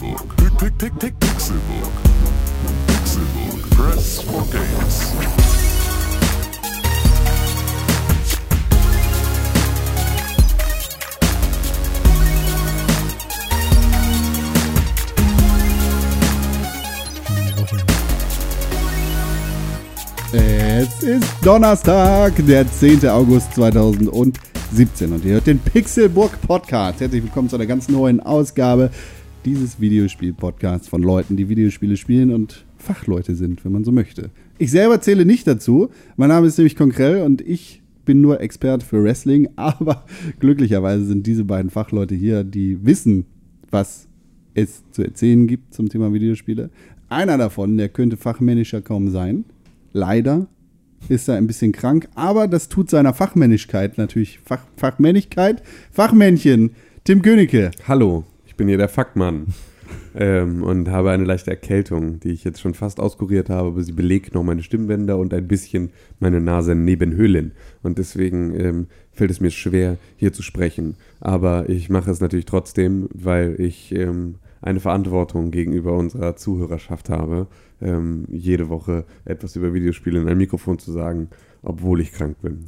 Pixelbook. Pick, pick, pick, pick, Pixelbook. Pixelbook. Press for games. Es ist Donnerstag, der 10. August 2017 und ihr hört den Pixelburg Podcast. Herzlich willkommen zu einer ganz neuen Ausgabe dieses Videospiel-Podcasts von Leuten, die Videospiele spielen und Fachleute sind, wenn man so möchte. Ich selber zähle nicht dazu. Mein Name ist nämlich Konkrell und ich bin nur Experte für Wrestling, aber glücklicherweise sind diese beiden Fachleute hier, die wissen, was es zu erzählen gibt zum Thema Videospiele. Einer davon, der könnte fachmännischer kaum sein. Leider ist er ein bisschen krank, aber das tut seiner Fachmännlichkeit natürlich. Fach, Fachmännlichkeit, Fachmännchen, Tim Königke. Hallo, bin hier der Fackmann ähm, und habe eine leichte Erkältung, die ich jetzt schon fast auskuriert habe, aber sie belegt noch meine Stimmbänder und ein bisschen meine Nasennebenhöhlen. Und deswegen ähm, fällt es mir schwer, hier zu sprechen. Aber ich mache es natürlich trotzdem, weil ich ähm, eine Verantwortung gegenüber unserer Zuhörerschaft habe, ähm, jede Woche etwas über Videospiele in ein Mikrofon zu sagen, obwohl ich krank bin.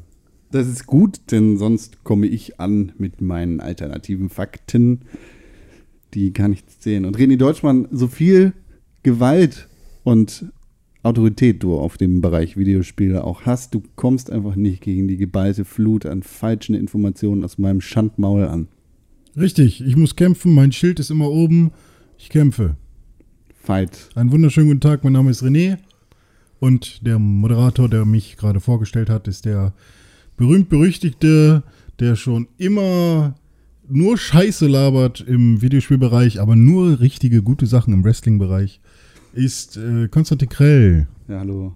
Das ist gut, denn sonst komme ich an mit meinen alternativen Fakten. Die kann ich sehen. Und René Deutschmann, so viel Gewalt und Autorität du auf dem Bereich Videospiele auch hast, du kommst einfach nicht gegen die geballte Flut an falschen Informationen aus meinem Schandmaul an. Richtig, ich muss kämpfen, mein Schild ist immer oben, ich kämpfe. Fight. Einen wunderschönen guten Tag, mein Name ist René und der Moderator, der mich gerade vorgestellt hat, ist der berühmt-berüchtigte, der schon immer nur Scheiße labert im Videospielbereich, aber nur richtige, gute Sachen im Wrestling-Bereich, ist äh, Konstantin Krell. Ja, hallo.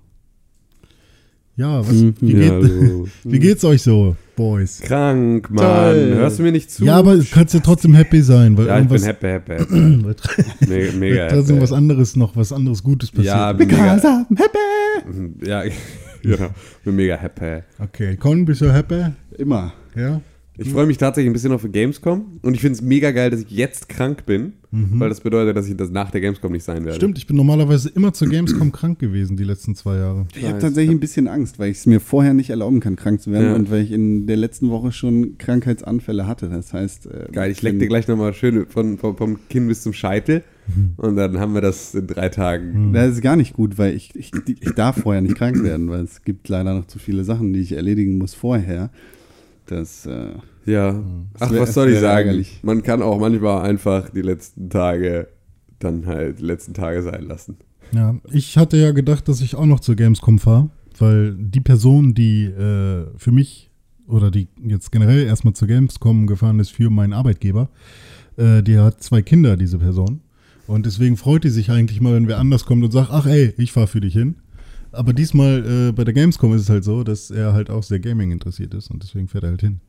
Ja, was, wie, geht, hallo. wie geht's euch so, Boys? Krank, Mann. Toll. Hörst du mir nicht zu? Ja, aber du kannst ja trotzdem happy sein, weil Ja, ich bin happy, happy, happy. Mega, mega trotzdem happy. was anderes noch, was anderes Gutes passiert. Ja, bin mega, I'm happy. ja, genau. bin mega happy. Okay, Con, bist du happy? Immer. Ja. Ich freue mich tatsächlich ein bisschen auf Gamescom und ich finde es mega geil, dass ich jetzt krank bin, weil das bedeutet, dass ich das nach der Gamescom nicht sein werde. Stimmt, ich bin normalerweise immer zur Gamescom krank gewesen die letzten zwei Jahre. Ich habe tatsächlich ein bisschen Angst, weil ich es mir vorher nicht erlauben kann, krank zu werden Ja. und weil ich in der letzten Woche schon Krankheitsanfälle hatte. Das heißt, äh, Geil, ich leck dir gleich nochmal schön von, vom, vom Kinn bis zum Scheitel und dann haben wir das in drei Tagen. Das ist gar nicht gut, weil ich, ich, ich darf vorher nicht krank werden, weil es gibt leider noch zu viele Sachen, die ich erledigen muss vorher. Das, äh, Ja. Ach, wär- was soll ich sagen? ärgerlich. Man kann auch manchmal einfach die letzten Tage dann halt die letzten Tage sein lassen. Ja, ich hatte ja gedacht, dass ich auch noch zur Gamescom fahre, weil die Person, die äh, für mich oder die jetzt generell erstmal zur Gamescom gefahren ist für meinen Arbeitgeber, äh, die hat zwei Kinder, diese Person. Und deswegen freut die sich eigentlich mal, wenn wer anders kommt und sagt, ach ey, ich fahre für dich hin. Aber diesmal äh, bei der Gamescom ist es halt so, dass er halt auch sehr Gaming interessiert ist und deswegen fährt er halt hin.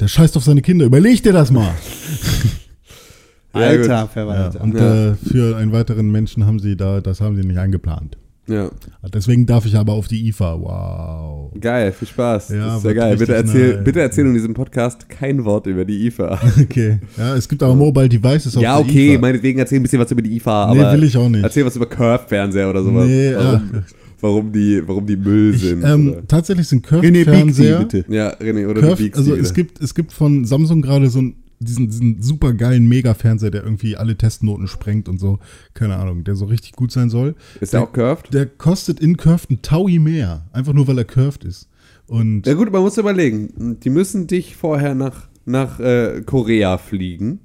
Der scheißt auf seine Kinder, überleg dir das mal. Alter. Verwalter. Ja, und Ja. Äh, für einen weiteren Menschen haben sie da, das haben sie nicht eingeplant. Ja. Deswegen darf ich aber auf die IFA. Wow. Geil, viel Spaß. Ja, das ist ja geil. Bitte erzähl, nice. bitte erzähl in diesem Podcast kein Wort über die IFA. Okay. Ja, es gibt aber Mobile Devices auf ja, okay, IFA. meinetwegen erzähl ein bisschen was über die IFA, Nee, aber will ich auch nicht. erzähl was über Curve-Fernseher oder sowas. Nee, warum, ja. warum, die, warum die Müll Ich, sind. ähm, tatsächlich sind René Bixi, Curve-Fernseher. bitte. Ja, René, oder Curve, biegst also es gibt, es gibt von Samsung gerade so einen, diesen, diesen super geilen Mega-Fernseher, der irgendwie alle Testnoten sprengt und so. Keine Ahnung, der so richtig gut sein soll. Ist der auch curved? Der kostet in Curved ein Taui mehr. Einfach nur, weil er curved ist. Und Ja gut, man muss überlegen. Die müssen dich vorher nach, nach äh, Korea fliegen.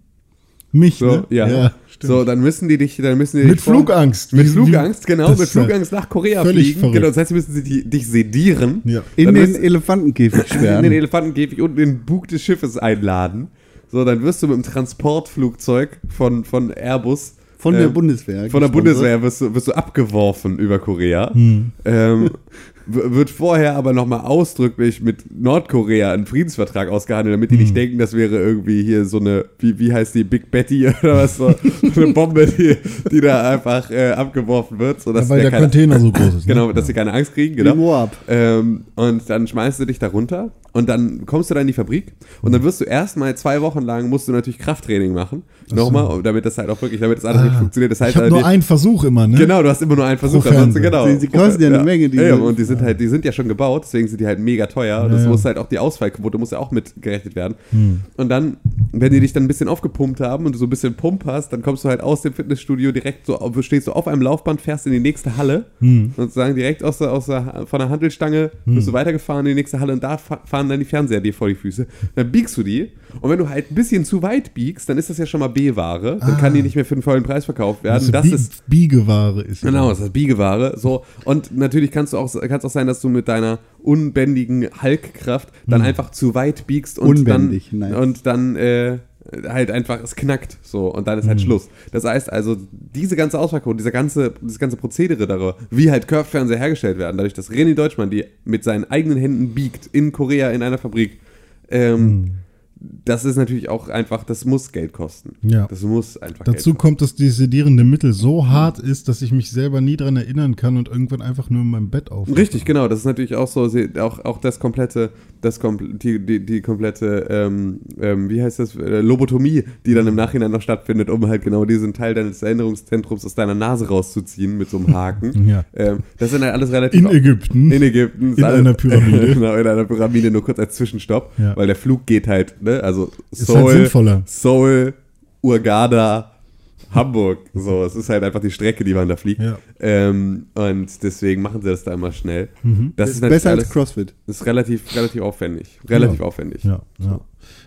mich, So, ne? ja. stimmt. so, dann müssen die dich, dann müssen die Mit Flugangst. Mit Flugangst, genau, mit ja Flugangst nach Korea völlig fliegen. verrückt. Genau, das heißt, sie müssen sie die, dich sedieren. Ja. In Dann den Elefantenkäfig in den sperren. Elefantenkäfig und in den Bug des Schiffes einladen. So, dann wirst du mit dem Transportflugzeug von, von Airbus Von der ähm, Bundeswehr. von der. Bundeswehr wirst du, wirst du abgeworfen über Korea. Hm. Ähm, wird vorher aber nochmal ausdrücklich mit Nordkorea einen Friedensvertrag ausgehandelt, damit die Hm. nicht denken, das wäre irgendwie hier so eine, wie, wie heißt die, Big Betty oder was, so, so eine Bombe, die, die da einfach äh, abgeworfen wird. So, Ja, weil der keine- Container so groß ist. ne? Genau, dass sie keine Angst kriegen, genau. Moab. Ähm, und dann schmeißt du dich da runter und dann kommst du da in die Fabrik und dann wirst du erstmal zwei Wochen lang musst du natürlich Krafttraining machen. Nochmal, damit das halt auch wirklich, damit das alles richtig funktioniert. Das Ah, Ich heißt, habe halt, nur einen Versuch immer, ne? Genau, du hast immer nur einen Versuch. Fernseher. genau. Sie- sie kosten ja eine Menge, die Ja, und die sind halt, die sind ja schon gebaut, deswegen sind die halt mega teuer. Ja, das ja. muss halt auch die Ausfallquote muss ja auch mitgerechnet werden. Hm. Und dann, wenn die dich dann ein bisschen aufgepumpt haben und du so ein bisschen Pump hast, dann kommst du halt aus dem Fitnessstudio direkt so, auf- stehst du auf einem Laufband, fährst in die nächste Halle Hm. sozusagen direkt aus der, aus der, von der Handelstange bist du weitergefahren in die nächste Halle und da fa- fahren dann die Fernseher dir vor die Füße. Dann biegst du die und wenn du halt ein bisschen zu weit biegst, dann ist das ja schon mal B-Ware. Dann kann die nicht mehr für den vollen Preis verkauft werden. Das Ah. Bi ist Biegeware ist. Genau, das ist Biegeware. So. Und natürlich kannst du auch, kann es auch sein, dass du mit deiner unbändigen Hulkkraft dann einfach zu weit biegst und Unbändig, dann, nice. und dann äh, halt einfach, es knackt so und dann ist halt Schluss. Das heißt also, diese ganze Ausfallquote, dieser ganze, dieses ganze Prozedere darüber, wie halt Curve-Fernseher hergestellt werden, dadurch, dass René Deutschmann die mit seinen eigenen Händen biegt in Korea in einer Fabrik, ähm, das ist natürlich auch einfach, das muss Geld kosten. Ja. Das muss einfach Dazu kommt, dass die sedierende Mittel so hart ist, dass ich mich selber nie dran erinnern kann und irgendwann einfach nur in meinem Bett auf. Richtig, genau. Das ist natürlich auch so, auch, auch das komplette, das kompl die, die, die komplette, ähm, ähm, wie heißt das, äh, Lobotomie, die dann im Nachhinein noch stattfindet, um halt genau diesen Teil deines Erinnerungszentrums aus deiner Nase rauszuziehen mit so einem Haken. Ja. ähm, das sind halt alles relativ. In Ägypten. In Ägypten. In alles- einer Pyramide. genau, in einer Pyramide, nur kurz als Zwischenstopp, Ja. weil der Flug geht halt, ne, also Ist halt Seoul, sinnvoller. Seoul, Urgada, Hamburg. So, es ist halt einfach die Strecke, die man da fliegt. Ja. Ähm, und deswegen machen sie das da immer schnell. Das ist, natürlich Besser als alles, CrossFit. das ist relativ, relativ aufwendig. Relativ Ja. aufwendig. Ja, ja.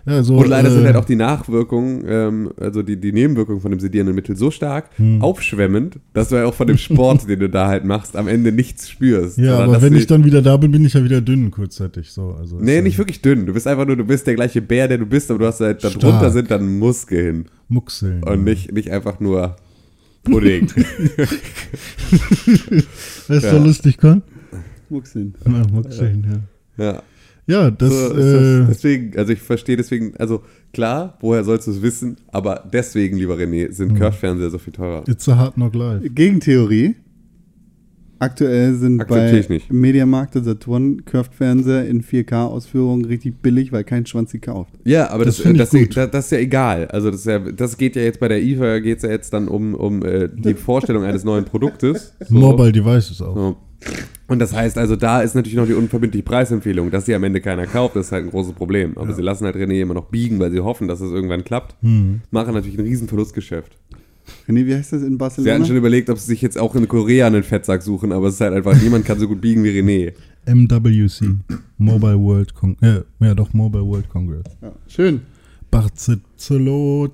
Ja also, Und leider sind äh, halt auch die Nachwirkungen, ähm, also die, die Nebenwirkungen von dem sedierenden Mittel so stark Hm. aufschwemmend, dass du ja auch von dem Sport, den du da halt machst, am Ende nichts spürst. Ja, aber wenn ich dann wieder da bin, bin ich ja wieder dünn kurzzeitig. So, also Nee, ist, nicht wirklich dünn. Du bist einfach nur, du bist der gleiche Bär, der du bist, aber du hast halt, darunter sind dann Muskeln Muckseln. und nicht, nicht einfach nur Pudding. Weißt du, Ja. so lustig, Con? Muckseln. Ja, Muckseln, ja. ja. Ja, das, So, ist äh, das, deswegen, also ich verstehe deswegen, also klar, woher sollst du es wissen, aber deswegen, lieber René, sind Mhm. Curve-Fernseher so viel teurer. it's a hard knock life. Gegentheorie. Aktuell sind Akzeptiere bei. Mediamarkt und Saturn Curved-Fernseher in 4K-Ausführungen richtig billig, weil kein Schwanz sie kauft. Ja, aber Das das, das, ich das, gut. das, das ist ja egal. Also das, ist ja, das geht ja jetzt bei der IFA, geht es ja jetzt dann um, um äh, die Vorstellung eines neuen Produktes. So. Mobile Devices auch. So. Und das heißt also, da ist natürlich noch die unverbindliche Preisempfehlung, dass sie am Ende keiner kauft, das ist halt ein großes Problem. Aber sie lassen halt René immer noch biegen, weil sie hoffen, dass es irgendwann klappt. Hm. Machen natürlich ein riesen Verlustgeschäft. René, wie heißt das in Sie hatten Barcelona? schon überlegt, ob sie sich jetzt auch in Korea einen Fettsack suchen, aber es ist halt einfach, niemand kann so gut biegen wie René. MWC. Mobile World Congress. Äh, ja, doch, Mobile World Congress. Ja, schön. Barcelona.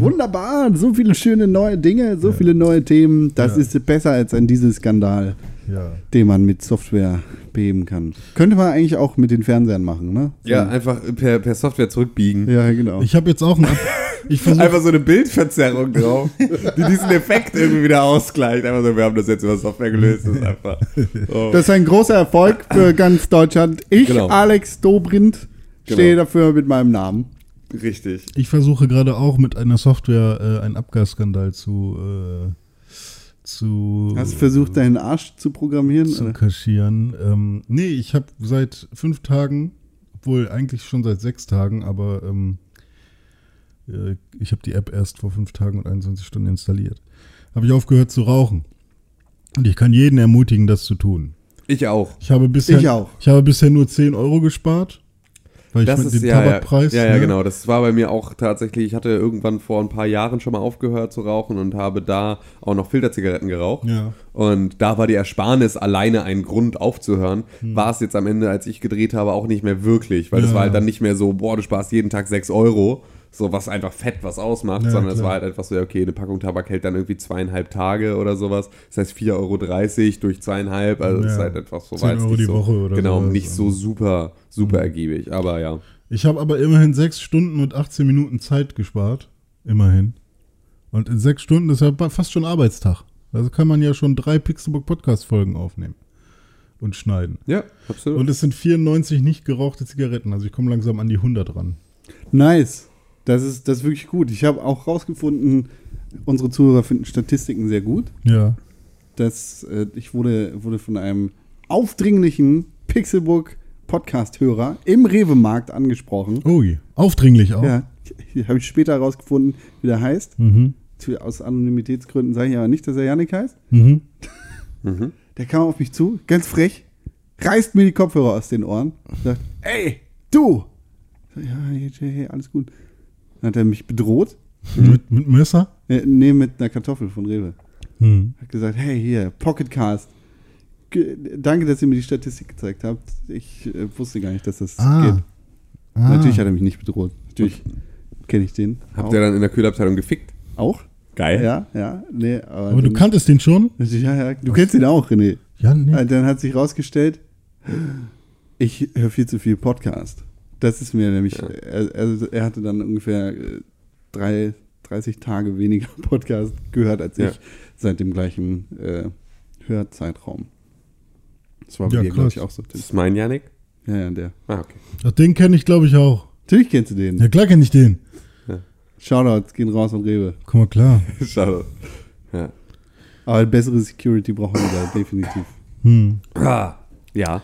Wunderbar, so viele schöne neue Dinge, so viele neue Themen. Das Ja. ist besser als ein Dieselskandal, Ja. den man mit Software beheben kann. Könnte man eigentlich auch mit den Fernsehern machen, ne? So. Ja, einfach per, per Software zurückbiegen. Ja, genau. Ich habe jetzt auch ein. Einfach so eine Bildverzerrung drauf, die diesen Effekt irgendwie wieder ausgleicht. Einfach so, wir haben das jetzt über Software gelöst. Das ist einfach. Oh. Das ist ein großer Erfolg für ganz Deutschland. Ich, Genau. Alex Dobrindt, stehe dafür mit meinem Namen. Richtig. Ich versuche gerade auch mit einer Software äh, einen Abgasskandal zu. Äh, zu Hast du versucht, deinen Arsch zu programmieren? zu oder? kaschieren. Ähm, nee, ich habe seit fünf Tagen, obwohl eigentlich schon seit sechs Tagen, aber ähm, äh, ich habe die App erst vor fünf Tagen und 21 Stunden installiert. Habe ich aufgehört zu rauchen. Und ich kann jeden ermutigen, das zu tun. Ich auch. Ich habe bisher, Ich auch. Ich habe bisher nur 10 Euro gespart, weil ich Das ist dem ja, ja, Tabakpreis. ja, ja, ne? genau. Das war bei mir auch tatsächlich. Ich hatte irgendwann vor ein paar Jahren schon mal aufgehört zu rauchen und habe da auch noch Filterzigaretten geraucht. Ja. Und da war die Ersparnis alleine ein Grund aufzuhören. Hm. War es jetzt am Ende, als ich gedreht habe, auch nicht mehr wirklich, weil es Ja. war halt dann nicht mehr so, boah, du sparst jeden Tag 6 Euro, so was einfach fett was ausmacht, Ja, sondern es war halt einfach so, ja, okay, eine Packung Tabak hält dann irgendwie zweieinhalb Tage oder sowas. Das heißt 4,30 Euro durch zweieinhalb, also das ist Ja. halt etwas so 10 war jetzt Euro nicht die so, Woche oder Genau, sowas. nicht so super, super ergiebig, aber ja. Ich habe aber immerhin 6 Stunden und 18 Minuten Zeit gespart. Immerhin. Und in 6 Stunden ist ja fast schon Arbeitstag. Also kann man ja schon drei Pixelbook Podcast Folgen aufnehmen. und schneiden. Ja, absolut. Und es sind 94 nicht gerauchte Zigaretten. Also ich komme langsam an die 100 ran. Nice. Das ist, das ist wirklich gut. Ich habe auch rausgefunden, unsere Zuhörer finden Statistiken sehr gut. Ja. dass äh, ich wurde, wurde von einem aufdringlichen Pixelbook Podcast-Hörer im Rewe-Markt angesprochen. Ui, aufdringlich auch. Ja, habe ich später herausgefunden, wie der heißt. Mhm. Aus Anonymitätsgründen sage ich aber nicht, dass er Yannick heißt. Mhm. mhm. Der kam auf mich zu, ganz frech, reißt mir die Kopfhörer aus den Ohren, sagt, ey, du! Ja, hey, hey, alles gut. Dann hat er mich bedroht. Mit, mit Messer? Nee, mit einer Kartoffel von Rewe. Hm. Hat gesagt, hey, hier, Pocketcast. Danke, dass ihr mir die Statistik gezeigt habt. Ich äh, wusste gar nicht, dass das Ah. geht. ah. Natürlich hat er mich nicht bedroht. Natürlich kenne ich den. Habt auch. ihr dann in der Kühlabteilung gefickt? auch? Geil. Ja, ja. Nee, aber Aber du kanntest den schon? Ja, ja, du kennst ihn auch, René. Ja, nee. Dann hat sich rausgestellt, ich höre viel zu viel Podcast. Das ist mir nämlich, Ja. er, also er hatte dann ungefähr äh, drei, 30 Tage weniger Podcast gehört als Ja. ich seit dem gleichen äh, Hörzeitraum. Das war bei Ja, dir, glaube ich, auch so. Das ist mein Janik? Ja, ja, der. Ah, okay. Ach, den kenne ich, glaube ich, auch. Natürlich kennst du den. Ja, klar kenne ich den. Shoutouts gehen raus an Rewe. Komm mal klar. Schade. Ja. Aber bessere Security brauchen wir da definitiv. Hm. Ah, ja.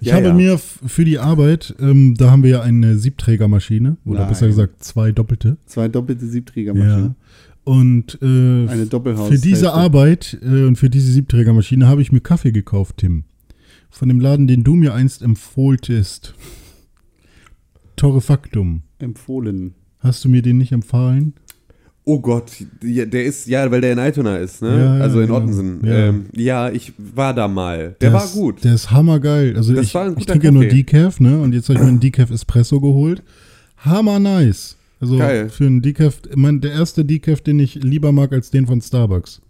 Ich Ja, habe ja. mir für die Arbeit, ähm, da haben wir ja eine Siebträgermaschine, oder Nein. besser gesagt zwei doppelte. Zwei doppelte Ja. Siebträgermaschinen. Und äh, Eine Doppelhaus. für diese Arbeit äh, und für diese Siebträgermaschine habe ich mir Kaffee gekauft, Tim. Von dem Laden, den du mir einst empfohltest. Torrefactum. Empfohlen. Hast du mir den nicht empfahlen? Oh Gott, ja, der ist, ja, weil der in Altona ist, ne? Ja, ja, also in genau. Ottensen. Ja. Ja. Ähm, ja, ich war da mal. Der, war ist, gut. Der ist hammergeil. Also Das ich, war ein ich guter trinke ja nur. Decaf, ne? Und jetzt habe ich mir einen Decaf Espresso geholt. Hammer nice. Also Geil. für einen Decaf, ich mein, der erste Decaf, den ich lieber mag als den von Starbucks.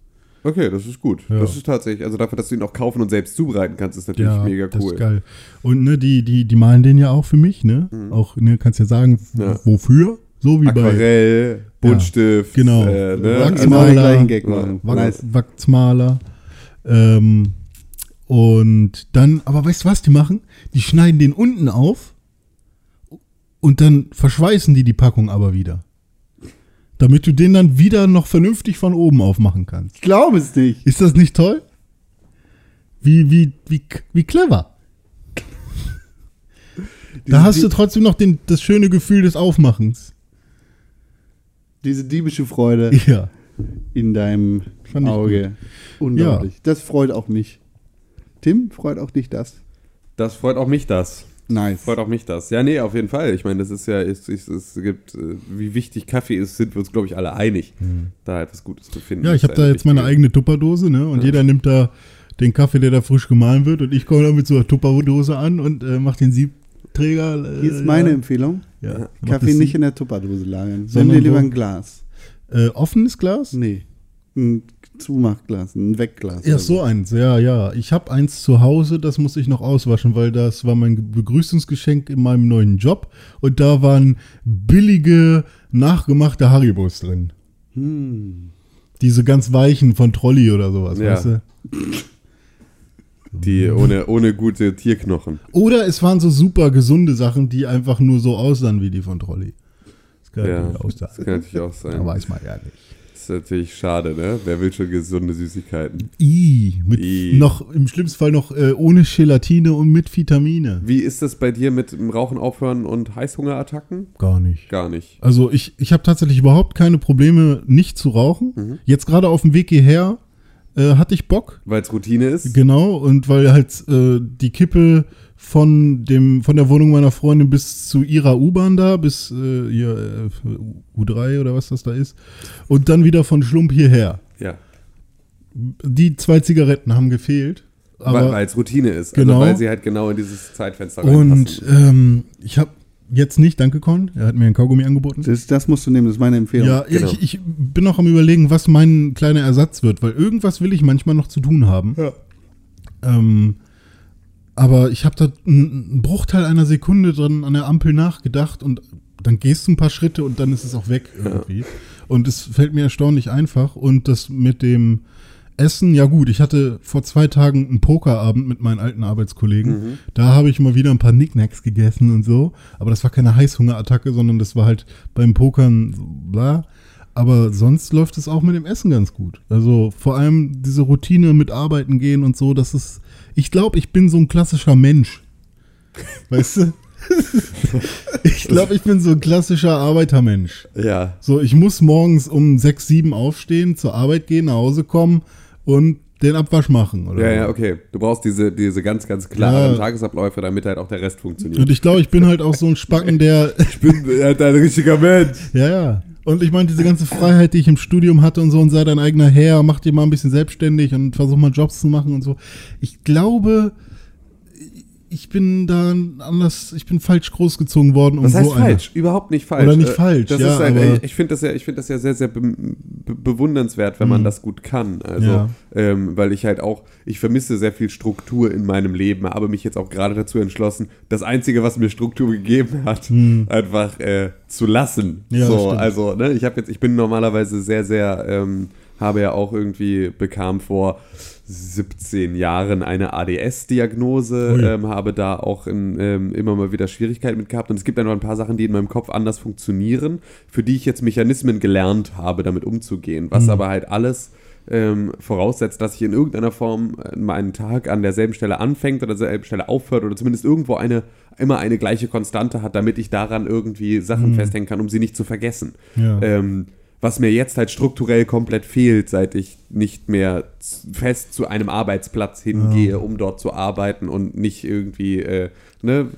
Okay, das ist gut. Ja. Das ist tatsächlich, also dafür, dass du ihn auch kaufen und selbst zubereiten kannst, ist natürlich mega das cool. ist geil. Und ne, die, die, die malen den ja auch für mich, ne? Auch, ne, kannst ja sagen, Ja. wofür? So wie bei Aquarell, Buntstift. genau. Äh, ne? Wachs- Immer den Maler. gleichen Gag Ja. machen. Wa- Nice. Wachsmaler. Ähm, und dann, aber weißt du was die machen? Die schneiden den unten auf und dann verschweißen die die Packung aber wieder. Damit du den dann wieder noch vernünftig von oben aufmachen kannst. Ich glaube es nicht. Ist das nicht toll? Wie, wie, wie, wie clever. Da hast du trotzdem noch den, das schöne Gefühl des Aufmachens. Diese diebische Freude Ja. in deinem Auge. Unglaublich. Das freut auch mich. Tim, freut auch dich das? Das freut auch mich das. Nice. Freut auch mich das. Ja, nee, auf jeden Fall. Ich meine, das ist ja, es, es, es gibt, äh, wie wichtig Kaffee ist, sind wir uns, glaube ich, alle einig, da etwas Gutes zu finden. Ja, ich habe da jetzt meine eigene Tupperdose, ne? Und Ja. jeder nimmt da den Kaffee, der da frisch gemahlen wird, und ich komme da mit so einer Tupperdose an und äh, mache den Siebträger. Äh, Hier ist meine ja, Empfehlung. ja, mach Kaffee nicht in der Tupperdose lagern. Nimm Sondern dir lieber ein Glas. Äh, offenes Glas? Nee. Ein Zumachglas, ein Wegglas. Ja, oder so eins, ja, ja. Ich habe eins zu Hause, das muss ich noch auswaschen, weil das war mein Begrüßungsgeschenk in meinem neuen Job und da waren billige, nachgemachte Haribos drin. Hm. Diese ganz weichen von Trolli oder sowas, Ja. weißt du? Die ohne, ohne gute Tierknochen. Oder es waren so super gesunde Sachen, die einfach nur so aussahen wie die von Trolli. Das kann Ja, natürlich auch das sein. kann natürlich auch sein. Da weiß man ja nicht. Das ist natürlich schade, ne? Wer will schon gesunde Süßigkeiten? I, mit I. noch im schlimmsten Fall noch äh, ohne Gelatine und mit Vitamine. Wie ist das bei dir mit dem Rauchen aufhören und Heißhungerattacken? Gar nicht. Gar nicht. Also ich, ich habe tatsächlich überhaupt keine Probleme, nicht zu rauchen. Mhm. Jetzt gerade auf dem Weg hierher äh, hatte ich Bock, Weil es Routine ist? genau, und weil halt äh, die Kippe von dem von der Wohnung meiner Freundin bis zu ihrer U-Bahn da, bis äh, hier äh, U3 oder was das da ist, und dann wieder von Schlump hierher. Ja. Die zwei Zigaretten haben gefehlt. Aber Weil es Routine ist. Genau. Also weil sie halt genau in dieses Zeitfenster und reinpassen. ähm, ich habe jetzt nicht, danke Con, er hat mir ein Kaugummi angeboten. Das, das musst du nehmen, das ist meine Empfehlung. Ja, genau. ich, ich bin noch am überlegen, was mein kleiner Ersatz wird, weil irgendwas will ich manchmal noch zu tun haben. Ja. Ähm, aber ich habe da einen einen Bruchteil einer Sekunde dran an der Ampel nachgedacht und dann gehst du ein paar Schritte und dann ist es auch weg irgendwie. Und es fällt mir erstaunlich einfach. Und das mit dem Essen, ja gut, ich hatte vor zwei Tagen einen Pokerabend mit meinen alten Arbeitskollegen. Da habe ich mal wieder ein paar Nicknacks gegessen und so. Aber das war keine Heißhungerattacke, sondern das war halt beim Pokern so bla. Aber sonst läuft es auch mit dem Essen ganz gut. Also vor allem diese Routine mit Arbeiten gehen und so, das ist. Ich glaube, ich bin so ein klassischer Mensch. Weißt du? ich glaube, ich bin so ein klassischer Arbeitermensch. Ja. So, ich muss morgens um 6, 7 aufstehen, zur Arbeit gehen, nach Hause kommen und den Abwasch machen. Oder Ja, ja, okay. Du brauchst diese, diese ganz, ganz klaren Ja. Tagesabläufe, damit halt auch der Rest funktioniert. Und ich glaube, ich bin halt auch so ein Spacken, der. Ich bin halt ein richtiger Mensch. ja, ja. Und ich meine, diese ganze Freiheit, die ich im Studium hatte und so, und sei dein eigener Herr, mach dir mal ein bisschen selbstständig und versuch mal Jobs zu machen und so. Ich glaube, ich bin da anders, ich bin falsch großgezogen worden. Das heißt so einer- falsch, überhaupt nicht falsch. Oder nicht Äh, falsch, das ja, ist aber- ich finde das ja, ich finde das ja sehr, sehr be be bewundernswert, wenn man das gut kann. Also, Ja. ähm, weil ich halt auch, ich vermisse sehr viel Struktur in meinem Leben, habe mich jetzt auch gerade dazu entschlossen, das Einzige, was mir Struktur gegeben hat, einfach äh, zu lassen. Ja, so, also, ne, ich habe jetzt, ich bin normalerweise sehr, sehr, ähm, habe ja auch irgendwie bekam vor 17 Jahren eine ADS-Diagnose, Ui. ähm, habe da auch in, ähm, immer mal wieder Schwierigkeiten mit gehabt. Und es gibt einfach ein paar Sachen, die in meinem Kopf anders funktionieren, für die ich jetzt Mechanismen gelernt habe, damit umzugehen. Was aber halt alles ähm, voraussetzt, dass ich in irgendeiner Form äh, meinen Tag an derselben Stelle anfängt oder derselben Stelle aufhört oder zumindest irgendwo eine immer eine gleiche Konstante hat, damit ich daran irgendwie Sachen festhängen kann, um sie nicht zu vergessen. Ja. Ähm, was mir jetzt halt strukturell komplett fehlt, seit ich nicht mehr fest zu einem Arbeitsplatz hingehe, um dort zu arbeiten und nicht irgendwie äh, ne,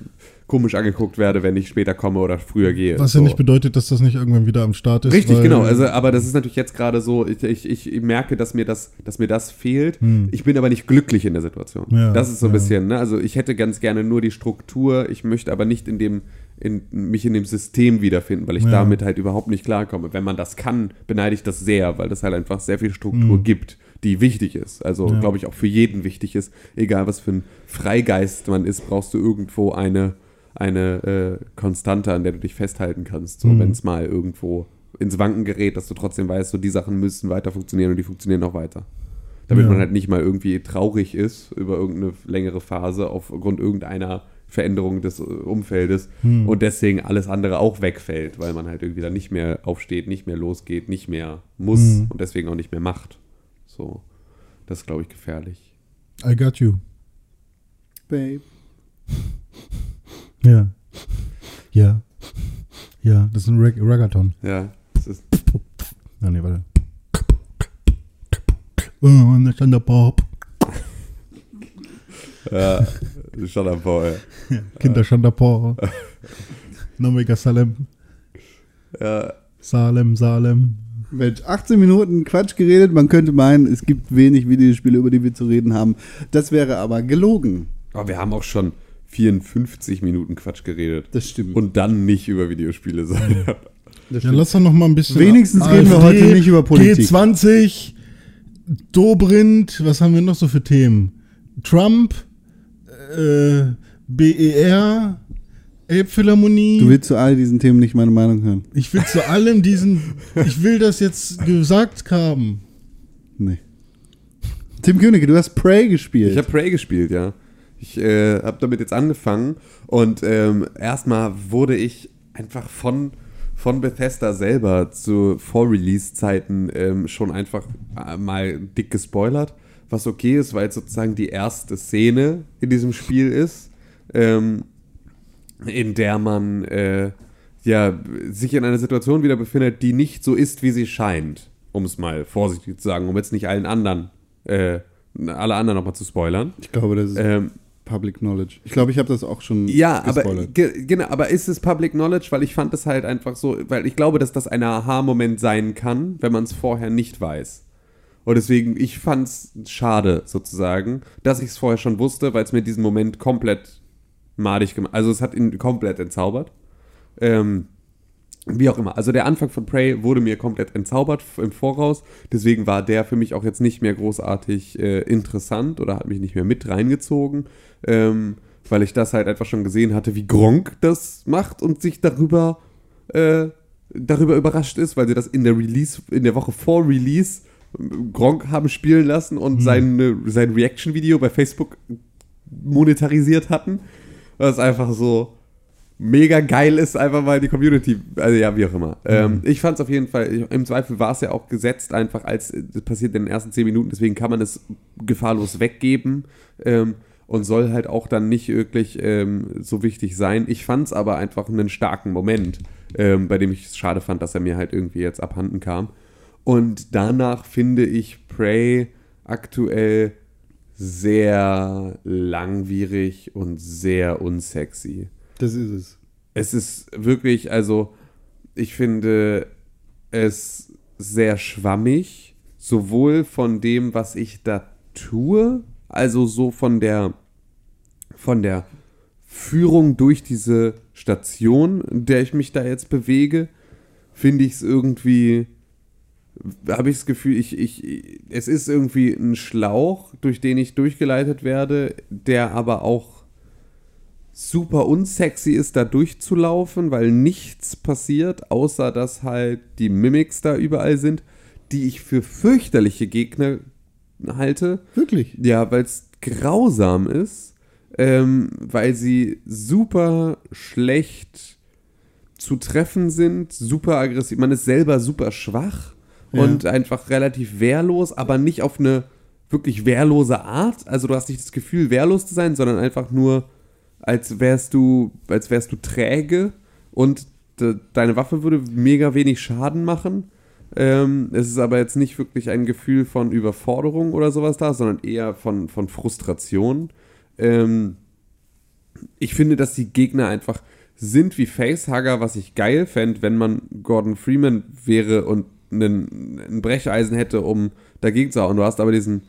komisch angeguckt werde, wenn ich später komme oder früher gehe. Was ja So. nicht bedeutet, dass das nicht irgendwann wieder am Start ist. Richtig, genau. Also, aber das ist natürlich jetzt gerade so, ich, ich, ich merke, dass mir das, dass mir das fehlt. Ich bin aber nicht glücklich in der Situation. Hm. Ja, das ist so ein ja. bisschen, ne? Also ich hätte ganz gerne nur die Struktur, ich möchte aber nicht in dem, in, mich in dem System wiederfinden, weil ich Ja. damit halt überhaupt nicht klarkomme. Wenn man das kann, beneide ich das sehr, weil das halt einfach sehr viel Struktur gibt, die wichtig ist. Also, Hm. Ja. glaube ich, auch für jeden wichtig ist. Egal, was für ein Freigeist man ist, brauchst du irgendwo eine, eine äh, Konstante, an der du dich festhalten kannst. So, Mhm. wenn es mal irgendwo ins Wanken gerät, dass du trotzdem weißt, so die Sachen müssen weiter funktionieren und die funktionieren auch weiter. Damit Ja. man halt nicht mal irgendwie traurig ist über irgendeine längere Phase aufgrund irgendeiner Veränderung des äh, Umfeldes Hm. und deswegen alles andere auch wegfällt, weil man halt irgendwie dann nicht mehr aufsteht, nicht mehr losgeht, nicht mehr muss Hm. und deswegen auch nicht mehr macht. So, das ist, glaube ich, gefährlich. I got you. Babe. Ja. Ja. Ja, das ist ein Reg Reggaeton. Ja, das ist, Ah, nee, warte. Oh, und dann stand der Pop. ja, am Vorher. Kinder stand der Pop. Nomega Salem. Ja, Salem, Salem. Mensch, 18 Minuten Quatsch geredet. Man könnte meinen, es gibt wenig Videospiele, über die wir zu reden haben. Das wäre aber gelogen. aber wir haben auch schon 54 Minuten Quatsch geredet. Das stimmt. Und dann nicht über Videospiele sein. Ja, stimmt. lass doch noch mal ein bisschen. Wenigstens reden wir heute nicht über Politik. G20, Dobrindt, was haben wir noch so für Themen? Trump, äh, BER, Elbphilharmonie. Du willst zu all diesen Themen nicht meine Meinung hören. ich will zu allem diesen, ich will das jetzt gesagt haben. Nee. Tim Königke, du hast Prey gespielt. Ich habe Prey gespielt, ja. Ich äh, habe damit jetzt angefangen und ähm, erstmal wurde ich einfach von, von Bethesda selber zu Vor-Release-Zeiten ähm, schon einfach äh, mal dick gespoilert, was okay ist, weil es sozusagen die erste Szene in diesem Spiel ist, ähm, in der man äh, ja, sich in einer Situation wieder befindet, die nicht so ist, wie sie scheint, um es mal vorsichtig zu sagen, um jetzt nicht allen anderen, äh, alle anderen nochmal zu spoilern. ich glaube, das ist Ähm, Public Knowledge. Ich glaube, ich habe das auch schon ja, aber, gespoilert. ge genau, aber ist es Public Knowledge? Weil ich fand es halt einfach so, weil ich glaube, dass das ein Aha-Moment sein kann, wenn man es vorher nicht weiß. Und deswegen, ich fand es schade sozusagen, dass ich es vorher schon wusste, weil es mir diesen Moment komplett madig gemacht Also es hat ihn komplett entzaubert. Ähm, wie auch immer. Also der Anfang von Prey wurde mir komplett entzaubert im Voraus. Deswegen war der für mich auch jetzt nicht mehr großartig äh, interessant oder hat mich nicht mehr mit reingezogen. Ähm, weil ich das halt einfach schon gesehen hatte, wie Gronk das macht und sich darüber, äh, darüber überrascht ist, weil sie das in der Release, in der Woche vor Release Gronk haben spielen lassen und Mhm. sein, sein Reaction-Video bei Facebook monetarisiert hatten. Was einfach so mega geil ist, einfach mal die Community, also ja, wie auch immer. Ähm, ich fand es auf jeden Fall, im Zweifel war es ja auch gesetzt, einfach als, das passiert in den ersten zehn Minuten, deswegen kann man es gefahrlos weggeben ähm, und soll halt auch dann nicht wirklich ähm, so wichtig sein. Ich fand es aber einfach einen starken Moment, ähm, bei dem ich es schade fand, dass er mir halt irgendwie jetzt abhanden kam. Und danach finde ich Prey aktuell sehr langwierig und sehr unsexy. Das ist es. Es ist wirklich, also ich finde es sehr schwammig, sowohl von dem, was ich da tue, also so von der von der Führung durch diese Station, in der ich mich da jetzt bewege, finde ich es irgendwie, habe ich das Gefühl, ich, ich, es ist irgendwie ein Schlauch, durch den ich durchgeleitet werde, der aber auch super unsexy ist, da durchzulaufen, weil nichts passiert, außer dass halt die Mimics da überall sind, die ich für fürchterliche Gegner halte. Wirklich. Ja, weil es grausam ist, ähm, weil sie super schlecht zu treffen sind, super aggressiv. Man ist selber super schwach Ja. und einfach relativ wehrlos, aber nicht auf eine wirklich wehrlose Art. Also du hast nicht das Gefühl, wehrlos zu sein, sondern einfach nur, als wärst du, als wärst du träge und de, deine Waffe würde mega wenig Schaden machen. Ähm, es ist aber jetzt nicht wirklich ein Gefühl von Überforderung oder sowas da, sondern eher von, von Frustration. Ähm, ich finde, dass die Gegner einfach sind wie Facehugger, was ich geil fände, wenn man Gordon Freeman wäre und einen, ein Brecheisen hätte, um dagegen zu hauen. Du hast aber diesen,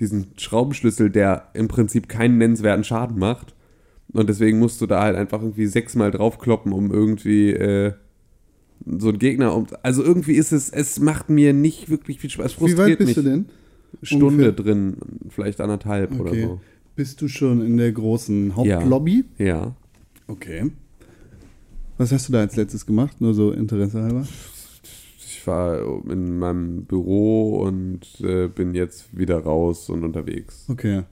diesen Schraubenschlüssel, der im Prinzip keinen nennenswerten Schaden macht. Und deswegen musst du da halt einfach irgendwie sechsmal draufkloppen, um irgendwie äh, so einen Gegner um. Also irgendwie ist es, es macht mir nicht wirklich viel Spaß. Wie weit bist mich. du denn? Stunde Ungefähr? drin, vielleicht anderthalb oder Okay. so. Bist du schon in der großen Hauptlobby? Ja. Okay. Was hast du da als letztes gemacht? Nur so Interesse halber? Ich war in meinem Büro und äh, bin jetzt wieder raus und unterwegs. Okay.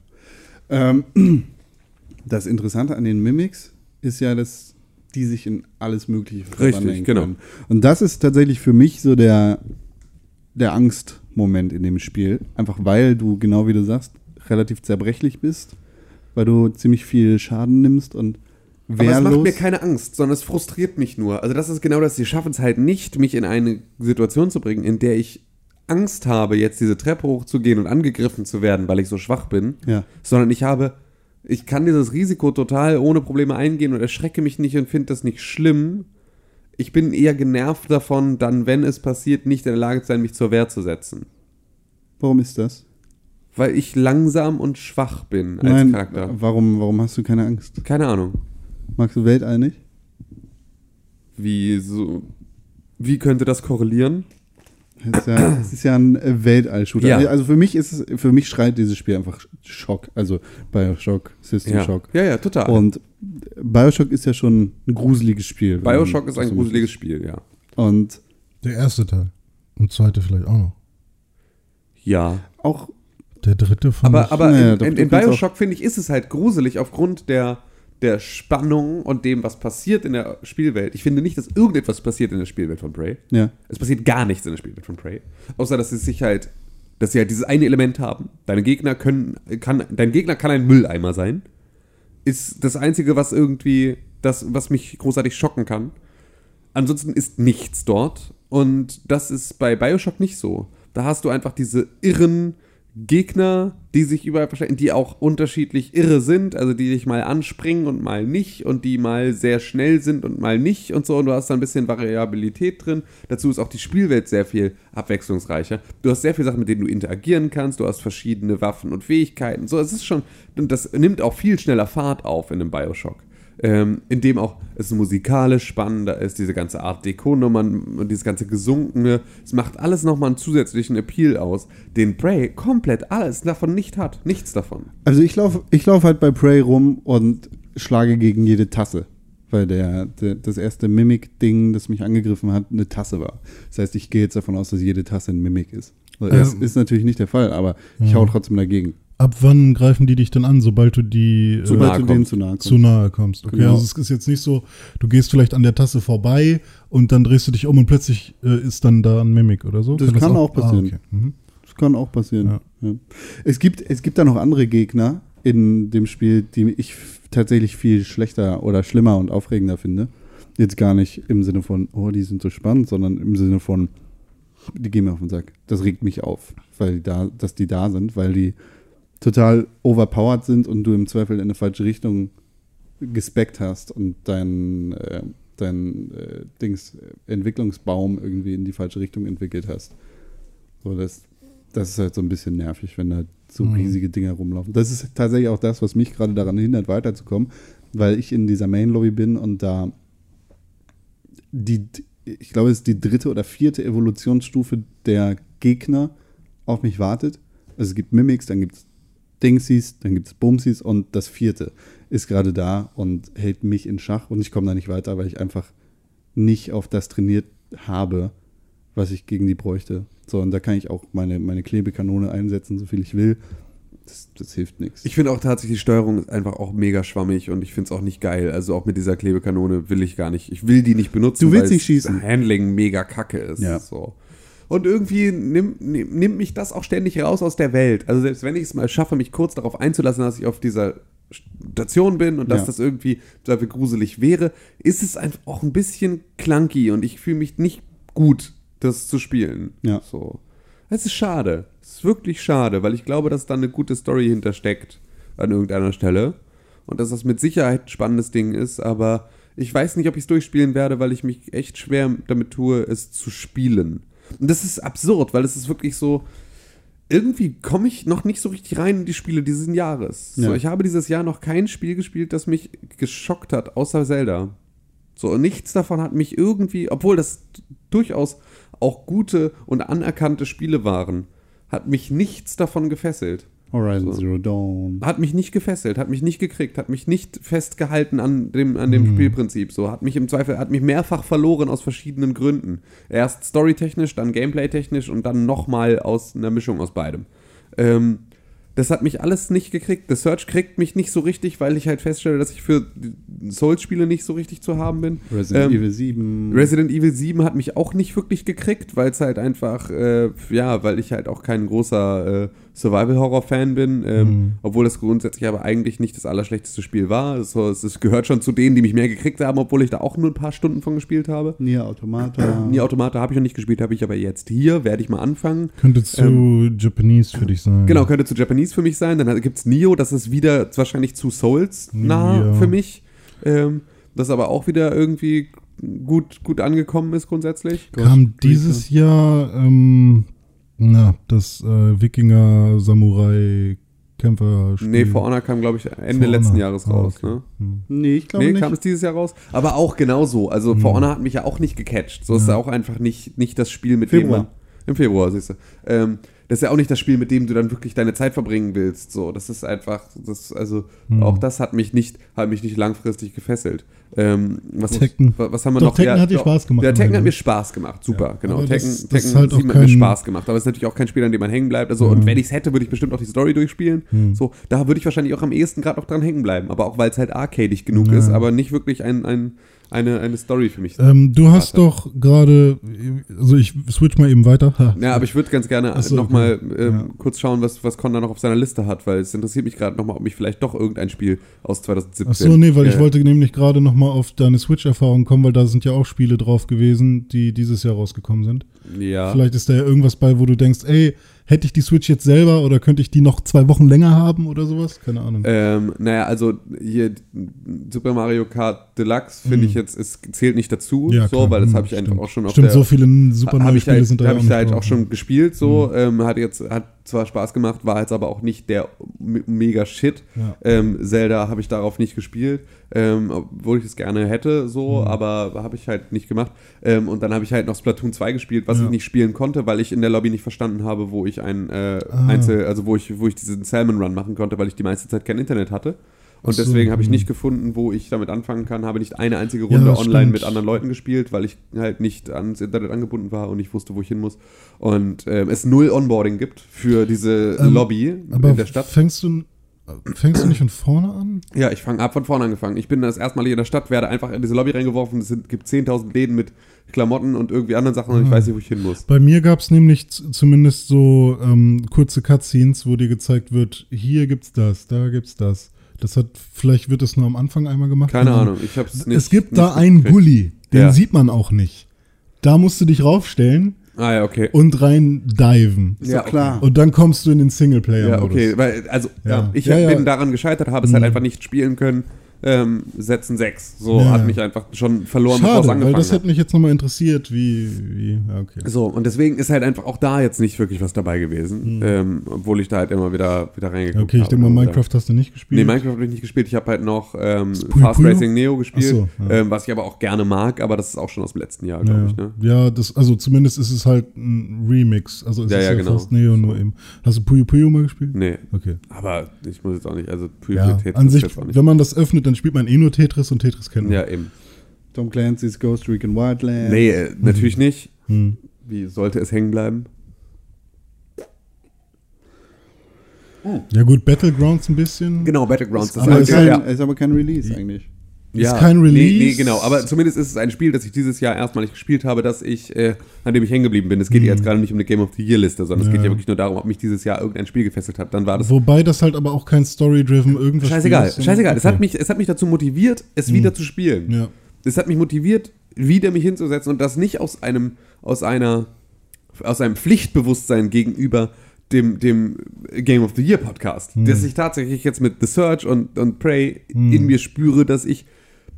Ähm, das Interessante an den Mimics ist ja, dass die sich in alles Mögliche verwandeln genau. können. Und das ist tatsächlich für mich so der, der Angstmoment in dem Spiel. Einfach weil du, genau wie du sagst, relativ zerbrechlich bist, weil du ziemlich viel Schaden nimmst und Aber es wehrlos. macht mir keine Angst, sondern es frustriert mich nur. Also das ist genau das, sie schaffen es halt nicht, mich in eine Situation zu bringen, in der ich Angst habe, jetzt diese Treppe hochzugehen und angegriffen zu werden, weil ich so schwach bin, ja. sondern ich habe, ich kann dieses Risiko total ohne Probleme eingehen und erschrecke mich nicht und finde das nicht schlimm. Ich bin eher genervt davon, dann, wenn es passiert, nicht in der Lage zu sein, mich zur Wehr zu setzen. Warum ist das? Weil ich langsam und schwach bin als Nein, Charakter. warum, warum hast du keine Angst? Keine Ahnung. Magst du Weltall nicht? Wie so. Wie könnte das korrelieren? Es ist ja, es ist ja ein äh, Weltall-Shooter. Ja. Also für mich ist es, für mich schreit dieses Spiel einfach Schock. Also Bioshock, System Ja. Shock. ja, ja, total. Und Bioshock ist ja schon ein gruseliges Spiel. Bioshock ist ein so gruseliges Spiel, ja. Und Der erste Teil. Und zweite vielleicht auch noch. Ja. auch, Der dritte fand Aber, aber in, in, in Bioshock, finde ich, ist es halt gruselig aufgrund der, der Spannung und dem, was passiert in der Spielwelt. Ich finde nicht, dass irgendetwas passiert in der Spielwelt von Prey. ja. Es passiert gar nichts in der Spielwelt von Prey. Außer, dass sie sich halt, dass sie halt dieses eine Element haben. Deine Gegner können, kann, dein Gegner kann ein Mülleimer sein. Ist das Einzige, was irgendwie, das, was mich großartig schocken kann. Ansonsten ist nichts dort. Und das ist bei Bioshock nicht so. Da hast du einfach diese irren Gegner, die sich überall verstecken, die auch unterschiedlich irre sind, also die dich mal anspringen und mal nicht und die mal sehr schnell sind und mal nicht und so. Und du hast da ein bisschen Variabilität drin. Dazu ist auch die Spielwelt sehr viel abwechslungsreicher. Du hast sehr viele Sachen, mit denen du interagieren kannst. Du hast verschiedene Waffen und Fähigkeiten. So, es ist schon, und das nimmt auch viel schneller Fahrt auf in einem Bioshock ähm, in dem auch es musikalisch spannender ist, diese ganze Art Deko-Nummern und dieses ganze Gesunkene. Es macht alles nochmal einen zusätzlichen Appeal aus, den Prey komplett alles davon nicht hat. Nichts davon. Also ich laufe ich lauf halt bei Prey rum und schlage gegen jede Tasse. Weil der, der, das erste Mimic-Ding, das mich angegriffen hat, eine Tasse war. Das heißt, ich gehe jetzt davon aus, dass jede Tasse ein Mimic ist. Das Ähm, ist natürlich nicht der Fall, aber ich ja. hau trotzdem dagegen. Ab wann greifen die dich denn an, sobald du die Zu äh, nahe Sobald du denen kommst. zu nahe kommst. zu nahe kommst? Okay, Genau. also es ist jetzt nicht so, du gehst vielleicht an der Tasse vorbei und dann drehst du dich um und plötzlich äh, ist dann da ein Mimik oder so. Das kann auch passieren. Ah, okay. mhm. Das kann auch passieren. Ja. Ja. Es, gibt, es gibt da noch andere Gegner in dem Spiel, die ich tatsächlich viel schlechter oder schlimmer und aufregender finde. Jetzt gar nicht im Sinne von, oh, die sind so spannend, sondern im Sinne von, die gehen mir auf den Sack. Das regt mich auf, weil die da, dass die da sind, weil die total overpowered sind und du im Zweifel in eine falsche Richtung gespeckt hast und dein, äh, dein äh, Dings, äh, Entwicklungsbaum irgendwie in die falsche Richtung entwickelt hast. So, das, das ist halt so ein bisschen nervig, wenn da so Mhm. riesige Dinger rumlaufen. Das ist tatsächlich auch das, was mich gerade daran hindert, weiterzukommen, weil ich in dieser Main-Lobby bin und da die, ich glaube, es ist die dritte oder vierte Evolutionsstufe der Gegner auf mich wartet. Also es gibt Mimics, dann gibt es Dingsies, dann gibt es Bumsies und das vierte ist gerade da und hält mich in Schach und ich komme da nicht weiter, weil ich einfach nicht auf das trainiert habe, was ich gegen die bräuchte. So, und da kann ich auch meine, meine Klebekanone einsetzen, so viel ich will. Das, das hilft nichts. Ich finde auch tatsächlich, die Steuerung ist einfach auch mega schwammig und ich finde es auch nicht geil. Also auch mit dieser Klebekanone will ich gar nicht. Ich will die nicht benutzen. Du willst weil nicht das schießen. Handling mega kacke ist. Ja. So. Und irgendwie nimmt, nimmt mich das auch ständig raus aus der Welt. Also selbst wenn ich es mal schaffe, mich kurz darauf einzulassen, dass ich auf dieser Station bin und dass Ja. das irgendwie dafür gruselig wäre, ist es einfach auch ein bisschen clunky und ich fühle mich nicht gut, das zu spielen. Ja. So. Es ist schade. Es ist wirklich schade, weil ich glaube, dass da eine gute Story hintersteckt an irgendeiner Stelle. Und dass das mit Sicherheit ein spannendes Ding ist, aber ich weiß nicht, ob ich es durchspielen werde, weil ich mich echt schwer damit tue, es zu spielen. Und das ist absurd, weil es ist wirklich so. Irgendwie komme ich noch nicht so richtig rein in die Spiele dieses Jahres. So, Ja. ich habe dieses Jahr noch kein Spiel gespielt, das mich geschockt hat, außer Zelda. So, und nichts davon hat mich irgendwie, obwohl das durchaus auch gute und anerkannte Spiele waren, hat mich nichts davon gefesselt. Horizon So. Zero Dawn. Hat mich nicht gefesselt, hat mich nicht gekriegt, hat mich nicht festgehalten an dem, an dem Mhm. Spielprinzip. So, hat mich im Zweifel, hat mich mehrfach verloren aus verschiedenen Gründen. Erst storytechnisch, dann gameplaytechnisch und dann nochmal aus einer Mischung aus beidem. Ähm, das hat mich alles nicht gekriegt. The Search kriegt mich nicht so richtig, weil ich halt feststelle, dass ich für Souls-Spiele nicht so richtig zu haben bin. Resident Ähm, Evil 7. Resident Evil 7 hat mich auch nicht wirklich gekriegt, weil es halt einfach, äh, ja, weil ich halt auch kein großer äh, Survival-Horror-Fan bin, ähm, Mhm. obwohl das grundsätzlich aber eigentlich nicht das allerschlechteste Spiel war. So, es, gehört schon zu denen, die mich mehr gekriegt haben, obwohl ich da auch nur ein paar Stunden von gespielt habe. Nier Automata. Nier Automata habe ich noch nicht gespielt, habe ich aber jetzt hier, werde ich mal anfangen. Könnte zu Japanese für dich sein. Genau, könnte zu Japanese für mich sein. Dann gibt es Nio, das ist wieder wahrscheinlich zu Souls nah Ja. für mich. Ähm, das aber auch wieder irgendwie gut, gut angekommen ist grundsätzlich. Kam dieses Jahr ähm, na, das äh, Wikinger-Samurai-Kämpfer-Spiel. Nee, For Honor kam, glaube ich, Ende For letzten Honor. Jahres Ah, raus. okay. Ne? Hm. Nee, ich glaube Nee, nicht. kam es dieses Jahr raus. Aber auch genauso. Also For Hm. Honor hat mich ja auch nicht gecatcht. So ist Ja. ja auch einfach nicht, nicht das Spiel, mit Februar. dem man. Im Februar, siehst du. Ähm, das ist ja auch nicht das Spiel, mit dem du dann wirklich deine Zeit verbringen willst. So, das ist einfach, das, also Hm. auch das hat mich nicht, hat mich nicht langfristig gefesselt. Ähm, was, Tekken. was, was haben wir Doch, noch? Tekken hat dir Spaß gemacht, Ja, Tekken hat mir. Spaß gemacht. Super, Ja, genau. Tekken, das- das Tekken halt auch 7 hat mir Spaß gemacht. Aber es ist natürlich auch kein Spiel, an dem man hängen bleibt. Also, und Ja. wenn ich es hätte, würde ich bestimmt auch die Story durchspielen. Hm. So, da würde ich wahrscheinlich auch am ehesten gerade noch dran hängen bleiben. Aber auch weil es halt arcadig genug Ja. ist, aber nicht wirklich ein, ein, eine, eine Story für mich. Ähm, du hast Warte. doch gerade, also ich switch mal eben weiter. Ha. Ja, aber ich würde ganz gerne Ach so, nochmal okay. ähm, Ja. kurz schauen, was, was Con da noch auf seiner Liste hat, weil es interessiert mich gerade nochmal, ob ich vielleicht doch irgendein Spiel aus 2017. Ach so, nee, weil ich äh, wollte nämlich gerade noch mal auf deine Switch-Erfahrung kommen, weil da sind ja auch Spiele drauf gewesen, die dieses Jahr rausgekommen sind. Ja. Vielleicht ist da ja irgendwas bei, wo du denkst, ey, hätte ich die Switch jetzt selber oder könnte ich die noch zwei Wochen länger haben oder sowas? Keine Ahnung. Ähm, naja, also hier Super Mario Kart Deluxe finde Mhm. ich jetzt, es zählt nicht dazu, Ja, so, weil das Mhm, habe ich einfach stimmt. auch schon auf Stimmt, der, so viele Super habe Mario ich Spiele halt, sind da hab ja ich auch halt auch schon gespielt, so, ähm, hat jetzt, hat zwar Spaß gemacht, war jetzt aber auch nicht der mega Shit. Ja. Ähm, Zelda habe ich darauf nicht gespielt, ähm, obwohl ich es gerne hätte, so, Mhm. aber habe ich halt nicht gemacht. Ähm, und dann habe ich halt noch Splatoon 2 gespielt, was Ja. ich nicht spielen konnte, weil ich in der Lobby nicht verstanden habe, wo ich ein äh, Ah. Einzel, also wo ich, wo ich diesen Salmon Run machen konnte, weil ich die meiste Zeit kein Internet hatte. Und deswegen habe ich nicht gefunden, wo ich damit anfangen kann. Habe nicht eine einzige Runde das online mit anderen Leuten gespielt, weil ich halt nicht ans Internet angebunden war und nicht wusste, wo ich hin muss. Und ähm, es null Onboarding gibt für diese Ähm, Lobby Aber in der Stadt. fängst du, fängst du nicht von vorne an? Ja, ich fange ab von vorne angefangen. Ich bin das erste Mal hier in der Stadt, werde einfach in diese Lobby reingeworfen. Es sind, gibt 10.000 Läden mit Klamotten und irgendwie anderen Sachen und ich Ah. weiß nicht, wo ich hin muss. Bei mir gab es nämlich zumindest so ähm, kurze Cutscenes, wo dir gezeigt wird, hier gibt's das, da gibt's das. Das hat, vielleicht wird es nur am Anfang einmal gemacht. Keine dann- Ahnung, ich habe es nicht es gibt nicht da einen mitgekriegt. Bully, den Ja. sieht man auch nicht. Da musst du dich raufstellen Ah ja, okay. und rein diven. Ist Ja, klar. Und dann kommst du in den Singleplayer. Ja, okay, weil, also, ja. Ja. ich Ja, hab- ja. bin daran gescheitert, habe es halt einfach nicht spielen können. Ähm, setzen 6. So Ja. hat mich einfach schon verloren, bevor es Schade, weil angefangen das hat. hätte mich jetzt nochmal interessiert, wie, wie, okay. So, und deswegen ist halt einfach auch da jetzt nicht wirklich was dabei Hm. gewesen, ähm, obwohl ich da halt immer wieder, wieder reingeguckt Okay, ich habe. denke mal, wieder. Minecraft hast du nicht gespielt. Nee, Minecraft habe ich nicht gespielt. Ich habe halt noch ähm, Fast? Racing Neo gespielt, so, ja. ähm, was ich aber auch gerne mag, aber das ist auch schon aus dem letzten Jahr, glaube ja, ich. Ne? ja, das, also zumindest ist es halt ein Remix. Also es Ja, ist ja, ja, genau. fast Neo nur eben. Hast du Puyo Puyo mal gespielt? Nee, Okay. aber ich muss jetzt auch nicht, also Puyo Ja, Puyo an sich, wenn man das öffnet, dann spielt man eh nur Tetris und Tetris kennt man. Ja, eben. Tom Clancy's Ghost Recon Wildlands. Nee, äh, natürlich nicht. Hm. Wie sollte es hängen bleiben? Ja gut, Battlegrounds ein bisschen. Genau, Battlegrounds. Das Aber ist, es einzige- kein, ja. ist aber kein Release eigentlich. Ist kein Nee, Release. nee, genau. Aber zumindest ist es ein Spiel, das ich dieses Jahr erstmalig gespielt habe, das ich, äh, an dem ich hängen geblieben bin. Es geht ja jetzt gerade nicht um eine Game of the Year Liste, sondern es Mhm. Ja. geht ja wirklich nur darum, ob mich dieses Jahr irgendein Spiel gefesselt hat. Dann war das Wobei das halt aber auch kein Story-driven irgendwas scheißegal. Ist, Scheißegal. Es, okay. hat mich, es hat mich dazu motiviert, es wieder zu spielen. Ja. Es hat mich motiviert, wieder mich hinzusetzen und das nicht aus einem, aus einer, aus einem Pflichtbewusstsein gegenüber dem, dem Game of the Year Podcast. Dass ich tatsächlich jetzt mit The Search und, und Prey in mir spüre, dass ich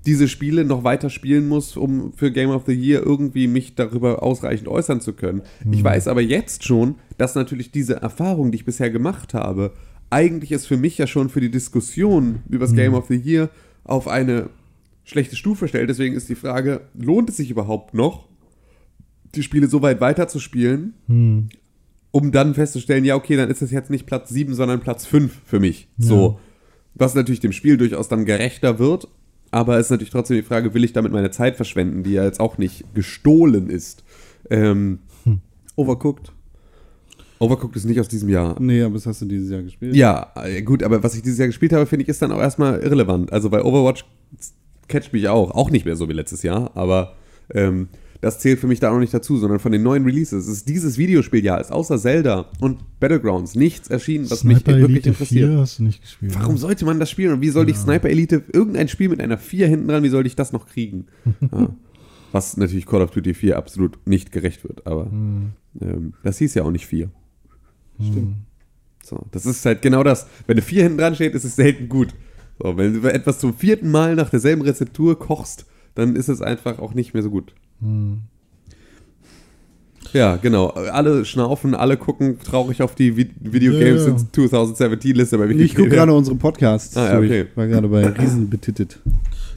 diese Spiele noch weiter spielen muss, um für Game of the Year irgendwie mich darüber ausreichend äußern zu können. Ich weiß aber jetzt schon, dass natürlich diese Erfahrung, die ich bisher gemacht habe, eigentlich es für mich ja schon für die Diskussion über das Game of the Year auf eine schlechte Stufe stellt. Deswegen ist die Frage, lohnt es sich überhaupt noch, die Spiele so weit weiter zu spielen, Hm. um dann festzustellen, ja, okay, dann ist es jetzt nicht Platz 7, sondern Platz 5 für mich. So. Was natürlich dem Spiel durchaus dann gerechter wird, aber es ist natürlich trotzdem die Frage, will ich damit meine Zeit verschwenden, die ja jetzt auch nicht gestohlen ist. Ähm, Overcooked? Overcooked ist nicht aus diesem Jahr. Nee, aber das hast du dieses Jahr gespielt. Ja, äh, gut, aber was ich dieses Jahr gespielt habe, finde ich, ist dann auch erstmal irrelevant. Also bei Overwatch catcht mich auch. Auch nicht mehr so wie letztes Jahr, aber ähm, das zählt für mich da auch nicht dazu, sondern von den neuen Releases ist dieses Videospieljahr, ist außer Zelda und Battlegrounds nichts erschienen, was mich Sniper wirklich Elite interessiert. 4 hast du nicht gespielt. Warum sollte man das spielen? Und wie soll ich Sniper Elite, irgendein Spiel mit einer 4 hinten dran, wie soll ich das noch kriegen? Ja. Was natürlich Call of Duty 4 absolut nicht gerecht wird, aber Hm. ähm, das hieß ja auch nicht 4. Stimmt. So, das ist halt genau das. Wenn eine 4 hinten dran steht, ist es selten gut. So, wenn du etwas zum vierten Mal nach derselben Rezeptur kochst, dann ist es einfach auch nicht mehr so gut. Hm. Ja, genau. Alle schnaufen, alle gucken traurig auf die Vi Video Ja, Games ja. since 2017 Liste bei Ich gucke Wikipedia. gerade unsere Podcasts. Ah, ja, durch. okay. War gerade bei Riesen betitelt.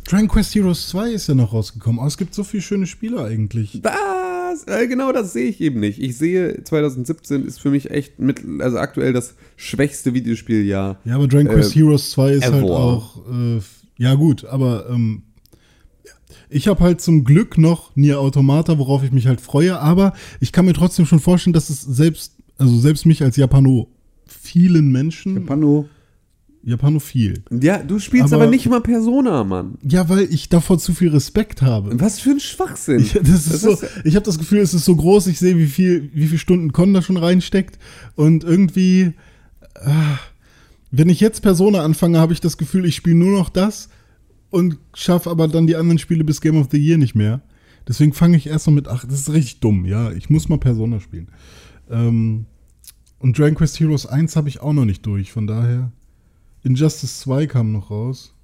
Dragon Quest Heroes 2 ist ja noch rausgekommen, aber es gibt so viele schöne Spiele eigentlich. Was? Äh, genau das sehe ich eben nicht. Ich sehe, 2017 ist für mich echt mit, also aktuell das schwächste Videospieljahr. Ja, aber Dragon Äh, Quest Heroes 2 ist halt ever. auch, äh, ja gut, aber ähm, ich habe halt zum Glück noch Nier Automata, worauf ich mich halt freue, aber ich kann mir trotzdem schon vorstellen, dass es selbst, also selbst mich als Japano vielen Menschen, Pano. Japanophil, Ja, du spielst aber, Aber- nicht mal Persona, Mann. ja, weil ich davor zu viel Respekt habe. Was für ein Schwachsinn. Ich, das ist so, ich habe das Gefühl, es ist so groß, ich sehe, wie viel, wie viel Stunden Con da schon reinsteckt. Und irgendwie, ah, wenn ich jetzt Persona anfange, habe ich das Gefühl, ich spiele nur noch das und schaffe aber dann die anderen Spiele bis Game of the Year nicht mehr. Deswegen fange ich erst mal mit, ach, das ist richtig dumm, ja, ich muss mal Persona spielen. Ähm, und Dragon Quest Heroes 1 habe ich auch noch nicht durch, von daher. Injustice 2 kam noch raus.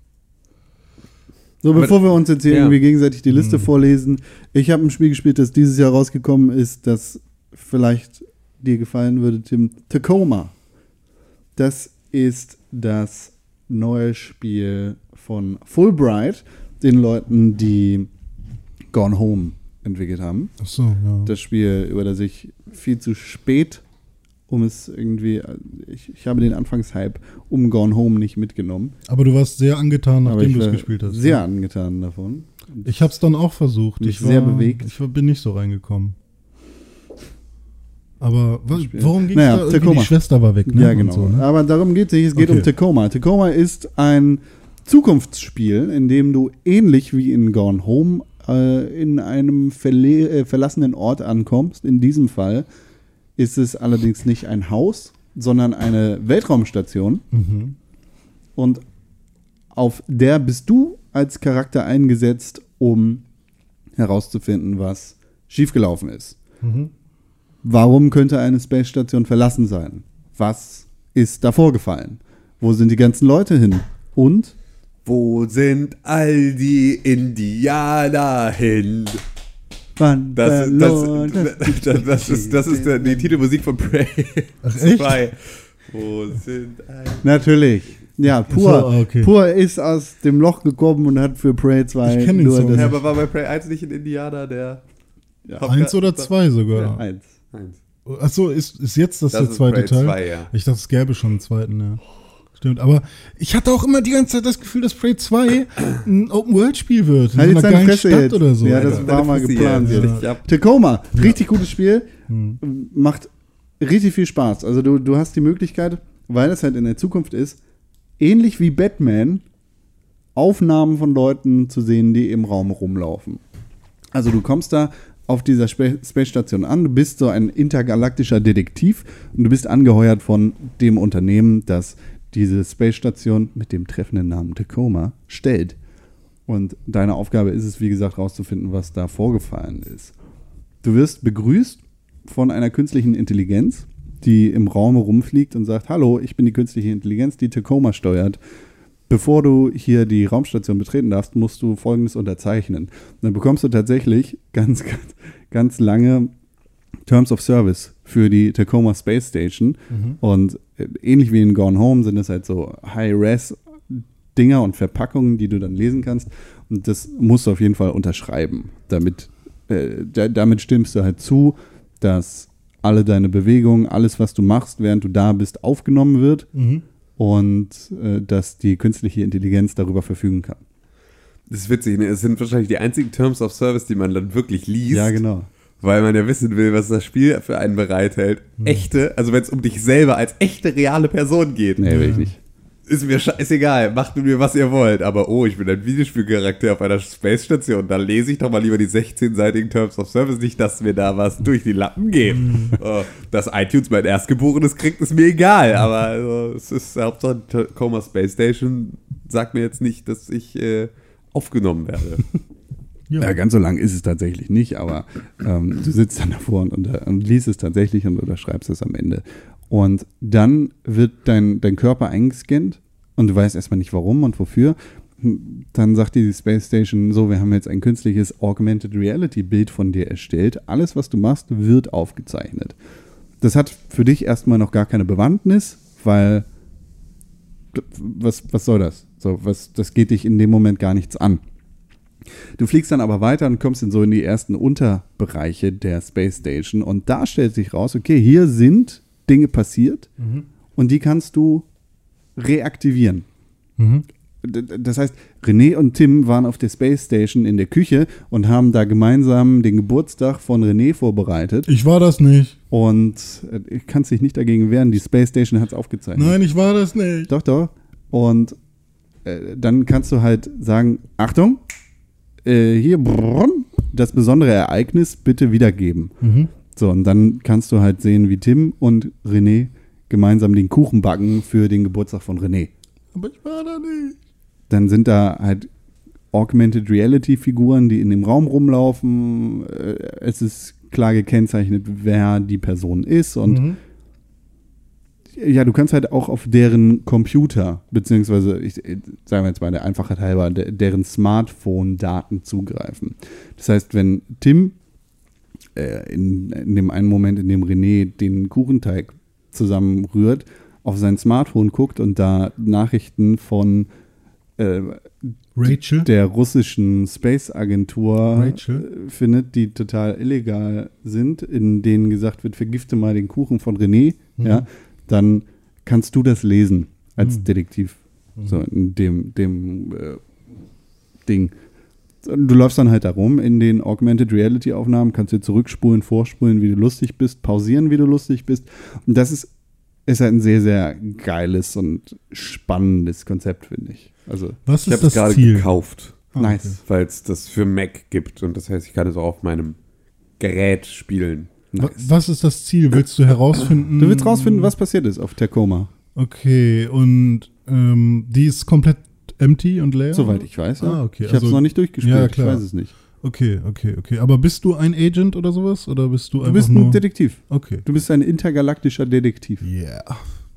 So, Aber- bevor wir uns jetzt hier ja. irgendwie gegenseitig die Liste vorlesen, ich habe ein Spiel gespielt, das dieses Jahr rausgekommen ist, das vielleicht dir gefallen würde, Tim. Tacoma. Das ist das neue Spiel von Fulbright, den Leuten, die Gone Home entwickelt haben. Ach so, ja. Das Spiel, über das ich viel zu spät um es irgendwie, ich, ich habe den Anfangshype um Gone Home nicht mitgenommen. Aber du warst sehr angetan, nachdem du es gespielt hast. Sehr angetan davon. Ich habe es dann auch versucht. Mich ich war, sehr bewegt. Ich bin nicht so reingekommen. Aber wa Spiel. warum ging Naja, da. Die Schwester war weg, ne? Ja, genau. So, ne? Aber darum geht es nicht. Es geht Okay. um Tacoma. Tacoma ist ein Zukunftsspiel, in dem du ähnlich wie in Gone Home äh, in einem verle äh, verlassenen Ort ankommst. In diesem Fall ist es allerdings nicht ein Haus, sondern eine Weltraumstation. Mhm. Und auf der bist du als Charakter eingesetzt, um herauszufinden, was schiefgelaufen ist. Mhm. Warum könnte eine Space Station verlassen sein? Was ist da vorgefallen? Wo sind die ganzen Leute hin? Und Wo sind all die Indianer hin? wann Das, das, das, das, ist, das ist die Titelmusik von Prey. Ach, echt? 2. Wo sind all Natürlich. Ja, Pur, So, ah, okay. Pur ist aus dem Loch gekommen und hat für Prey 2 Ich kenn den nur Song. das Ja, aber war bei Prey 1 nicht ein Indianer, der. Ja. Eins oder zwei sogar. Ja, eins. Eins. Achso, ist, ist jetzt das, Das der ist zweite Prey Teil? 2, ja. Ich dachte, es gäbe schon einen zweiten, ja. Stimmt, aber ich hatte auch immer die ganze Zeit das Gefühl, dass Prey 2 ein Open-World-Spiel wird. In Halt so jetzt einer geilen Fresse Stadt jetzt. oder so. Ja, das war mal geplant. hab- Tacoma, richtig gutes Spiel. Hm. Macht richtig viel Spaß. Also du, du hast die Möglichkeit, weil es halt in der Zukunft ist, ähnlich wie Batman, Aufnahmen von Leuten zu sehen, die im Raum rumlaufen. Also du kommst da auf dieser Spa Space Station an, du bist so ein intergalaktischer Detektiv und du bist angeheuert von dem Unternehmen, das diese Space Station mit dem treffenden Namen Tacoma stellt. Und deine Aufgabe ist es, wie gesagt, rauszufinden, was da vorgefallen ist. Du wirst begrüßt von einer künstlichen Intelligenz, die im Raum rumfliegt und sagt, hallo, ich bin die künstliche Intelligenz, die Tacoma steuert. Bevor du hier die Raumstation betreten darfst, musst du Folgendes unterzeichnen. Und dann bekommst du tatsächlich ganz, ganz, ganz lange Terms of Service für die Tacoma Space Station. Und äh, ähnlich wie in Gone Home sind es halt so High-Res-Dinger und Verpackungen, die du dann lesen kannst. Und das musst du auf jeden Fall unterschreiben, damit, äh, da, damit stimmst du halt zu, dass alle deine Bewegungen, alles, was du machst, während du da bist, aufgenommen wird Mhm. und äh, dass die künstliche Intelligenz darüber verfügen kann. Das ist witzig, ne? Es sind wahrscheinlich die einzigen Terms of Service, die man dann wirklich liest. Ja, genau. Weil man ja wissen will, was das Spiel für einen bereithält. Echte, also wenn es um dich selber als echte, reale Person geht, Nee, will ich nicht. ist mir scheißegal, macht mit mir, was ihr wollt. Aber oh, ich bin ein Videospielcharakter auf einer Space Station, da lese ich doch mal lieber die 16-seitigen Terms of Service, nicht, dass mir da was durch die Lappen geht. Oh, dass iTunes mein Erstgeborenes kriegt, ist mir egal. Aber also, es ist Hauptsache Tacoma Space Station sagt mir jetzt nicht, dass ich äh, aufgenommen werde. Ja. Ja, ganz so lang ist es tatsächlich nicht, aber ähm, du sitzt dann davor und, unter, und liest es tatsächlich und unterschreibst es am Ende. Und dann wird dein, dein Körper eingescannt und du weißt erstmal nicht warum und wofür. Dann sagt die Space Station, so, wir haben jetzt ein künstliches Augmented Reality Bild von dir erstellt. Alles, was du machst, wird aufgezeichnet. Das hat für dich erstmal noch gar keine Bewandtnis, weil was, was soll das? So, was, das geht dich in dem Moment gar nichts an. Du fliegst dann aber weiter und kommst in so in die ersten Unterbereiche der Space Station und da stellt sich raus, okay, hier sind Dinge passiert und die kannst du reaktivieren. Mhm. Das heißt, René und Tim waren auf der Space Station in der Küche und haben da gemeinsam den Geburtstag von René vorbereitet. Ich war das nicht. Und äh, ich kann dich nicht dagegen wehren, die Space Station hat es aufgezeichnet. Nein, ich war das nicht. Doch, doch. Und äh, dann kannst du halt sagen, Achtung, äh, hier brrrr, das besondere Ereignis bitte wiedergeben. Mhm. So, und dann kannst du halt sehen, wie Tim und René gemeinsam den Kuchen backen für den Geburtstag von René. Aber ich war da nicht. Dann sind da halt Augmented Reality Figuren, die in dem Raum rumlaufen. Äh, Es ist klar gekennzeichnet, wer die Person ist und Mhm. Ja, du kannst halt auch auf deren Computer, beziehungsweise, ich, äh, sagen wir jetzt mal der Einfachheit halber, de, deren Smartphone-Daten zugreifen. Das heißt, wenn Tim äh, in, in dem einen Moment, in dem René den Kuchenteig zusammenrührt, auf sein Smartphone guckt und da Nachrichten von äh, Rachel? der russischen Space-Agentur äh, findet, die total illegal sind, in denen gesagt wird, vergifte mal den Kuchen von René, ja, dann kannst du das lesen als Mhm. Detektiv. So in dem, dem äh, Ding. Du läufst dann halt da rum in den Augmented Reality Aufnahmen, kannst dir zurückspulen, vorspulen, wie du lustig bist, pausieren, wie du lustig bist. Und das ist, ist halt ein sehr, sehr geiles und spannendes Konzept, finde ich. Also, Was Ich ist habe es gerade gekauft, Ah, nice. weil es das für Mac gibt und das heißt, ich kann es auch auf meinem Gerät spielen. Wa- Was ist das Ziel? Willst du herausfinden? Du willst rausfinden, was passiert ist auf Tacoma. Okay, und ähm, die ist komplett empty und leer? Soweit ich weiß. Ja. Ah, okay, Ich habe es also- noch nicht durchgespielt. Ja, Ich weiß es nicht. Okay, okay, okay. Aber bist du ein Agent oder sowas? Oder bist du, Du einfach bist ein Detektiv. Okay. Du bist ein intergalaktischer Detektiv. Yeah.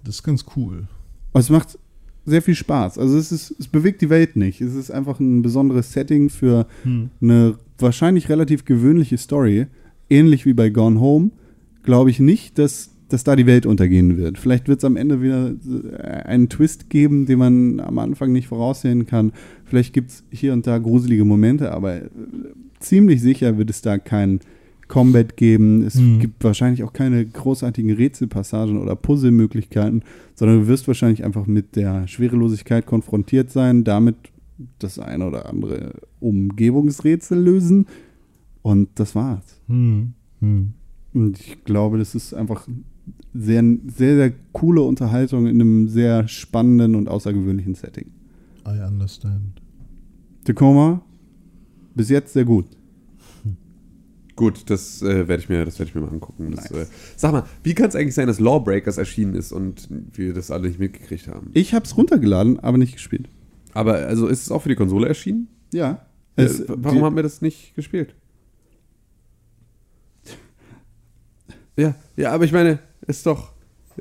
Das ist ganz cool. Es macht sehr viel Spaß. Also es ist, es bewegt die Welt nicht. Es ist einfach ein besonderes Setting für Hm. eine wahrscheinlich relativ gewöhnliche Story. Ähnlich wie bei Gone Home, glaube ich nicht, dass, dass da die Welt untergehen wird. Vielleicht wird es am Ende wieder äh, einen Twist geben, den man am Anfang nicht voraussehen kann. Vielleicht gibt es hier und da gruselige Momente, aber äh, ziemlich sicher wird es da kein Combat geben. Es Mhm. gibt wahrscheinlich auch keine großartigen Rätselpassagen oder Puzzlemöglichkeiten, sondern du wirst wahrscheinlich einfach mit der Schwerelosigkeit konfrontiert sein, damit das eine oder andere Umgebungsrätsel lösen. Und das war's. Hm. Hm. Und ich glaube, das ist einfach sehr, sehr, sehr coole Unterhaltung in einem sehr spannenden und außergewöhnlichen Setting. I understand. Tacoma, bis jetzt sehr gut. Gut, das äh, werde ich, mir- das werd ich mir mal angucken. Das, Nice. äh, sag mal, wie kann es eigentlich sein, dass Lawbreakers erschienen ist und wir das alle nicht mitgekriegt haben? Ich habe es runtergeladen, aber nicht gespielt. Aber also ist es auch für die Konsole erschienen? Ja. Äh, Es, warum die, haben wir das nicht gespielt? Ja, ja, aber ich meine, ist doch,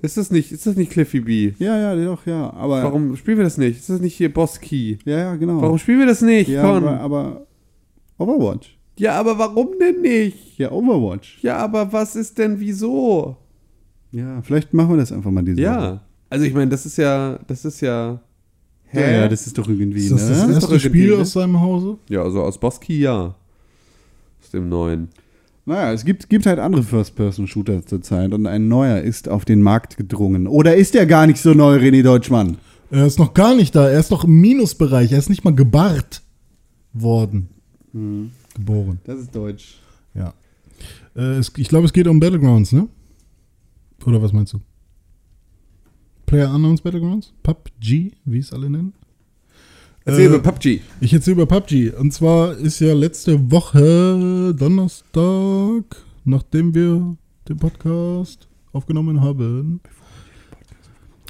ist das nicht, ist das nicht Cliffy B? ja, ja, doch, ja. Aber Warum spielen wir das nicht? Ist das nicht hier Boss Key? Ja, ja, genau. Warum spielen wir das nicht? ja, Con? aber, aber Overwatch. Ja, aber warum denn nicht? Ja, Overwatch. Ja, aber was ist denn wieso? Ja, vielleicht machen wir das einfach mal diese Woche. Ja, also ich meine, das ist ja, das ist ja. Ja, ja, das ist doch irgendwie, Ist das ne? das ist doch erste Spiel ne? aus seinem Hause? Ja, also aus Boss Key ja. Aus dem neuen. Naja, es gibt, gibt halt andere First-Person-Shooter zurzeit und ein neuer ist auf den Markt gedrungen. Oder ist der gar nicht so neu, René Deutschmann? Er ist noch gar nicht da. Er ist noch im Minusbereich. Er ist nicht mal gebarrt worden. Geboren. Das ist deutsch. Ja. Äh, es, ich glaube, es geht um Battlegrounds, ne? Oder was meinst du? Player Unknowns Battlegrounds? PUBG, wie es alle nennen? Erzähl Äh, über PUBG. Ich erzähle über PUBG. Und zwar ist ja letzte Woche Donnerstag, nachdem wir den Podcast aufgenommen haben.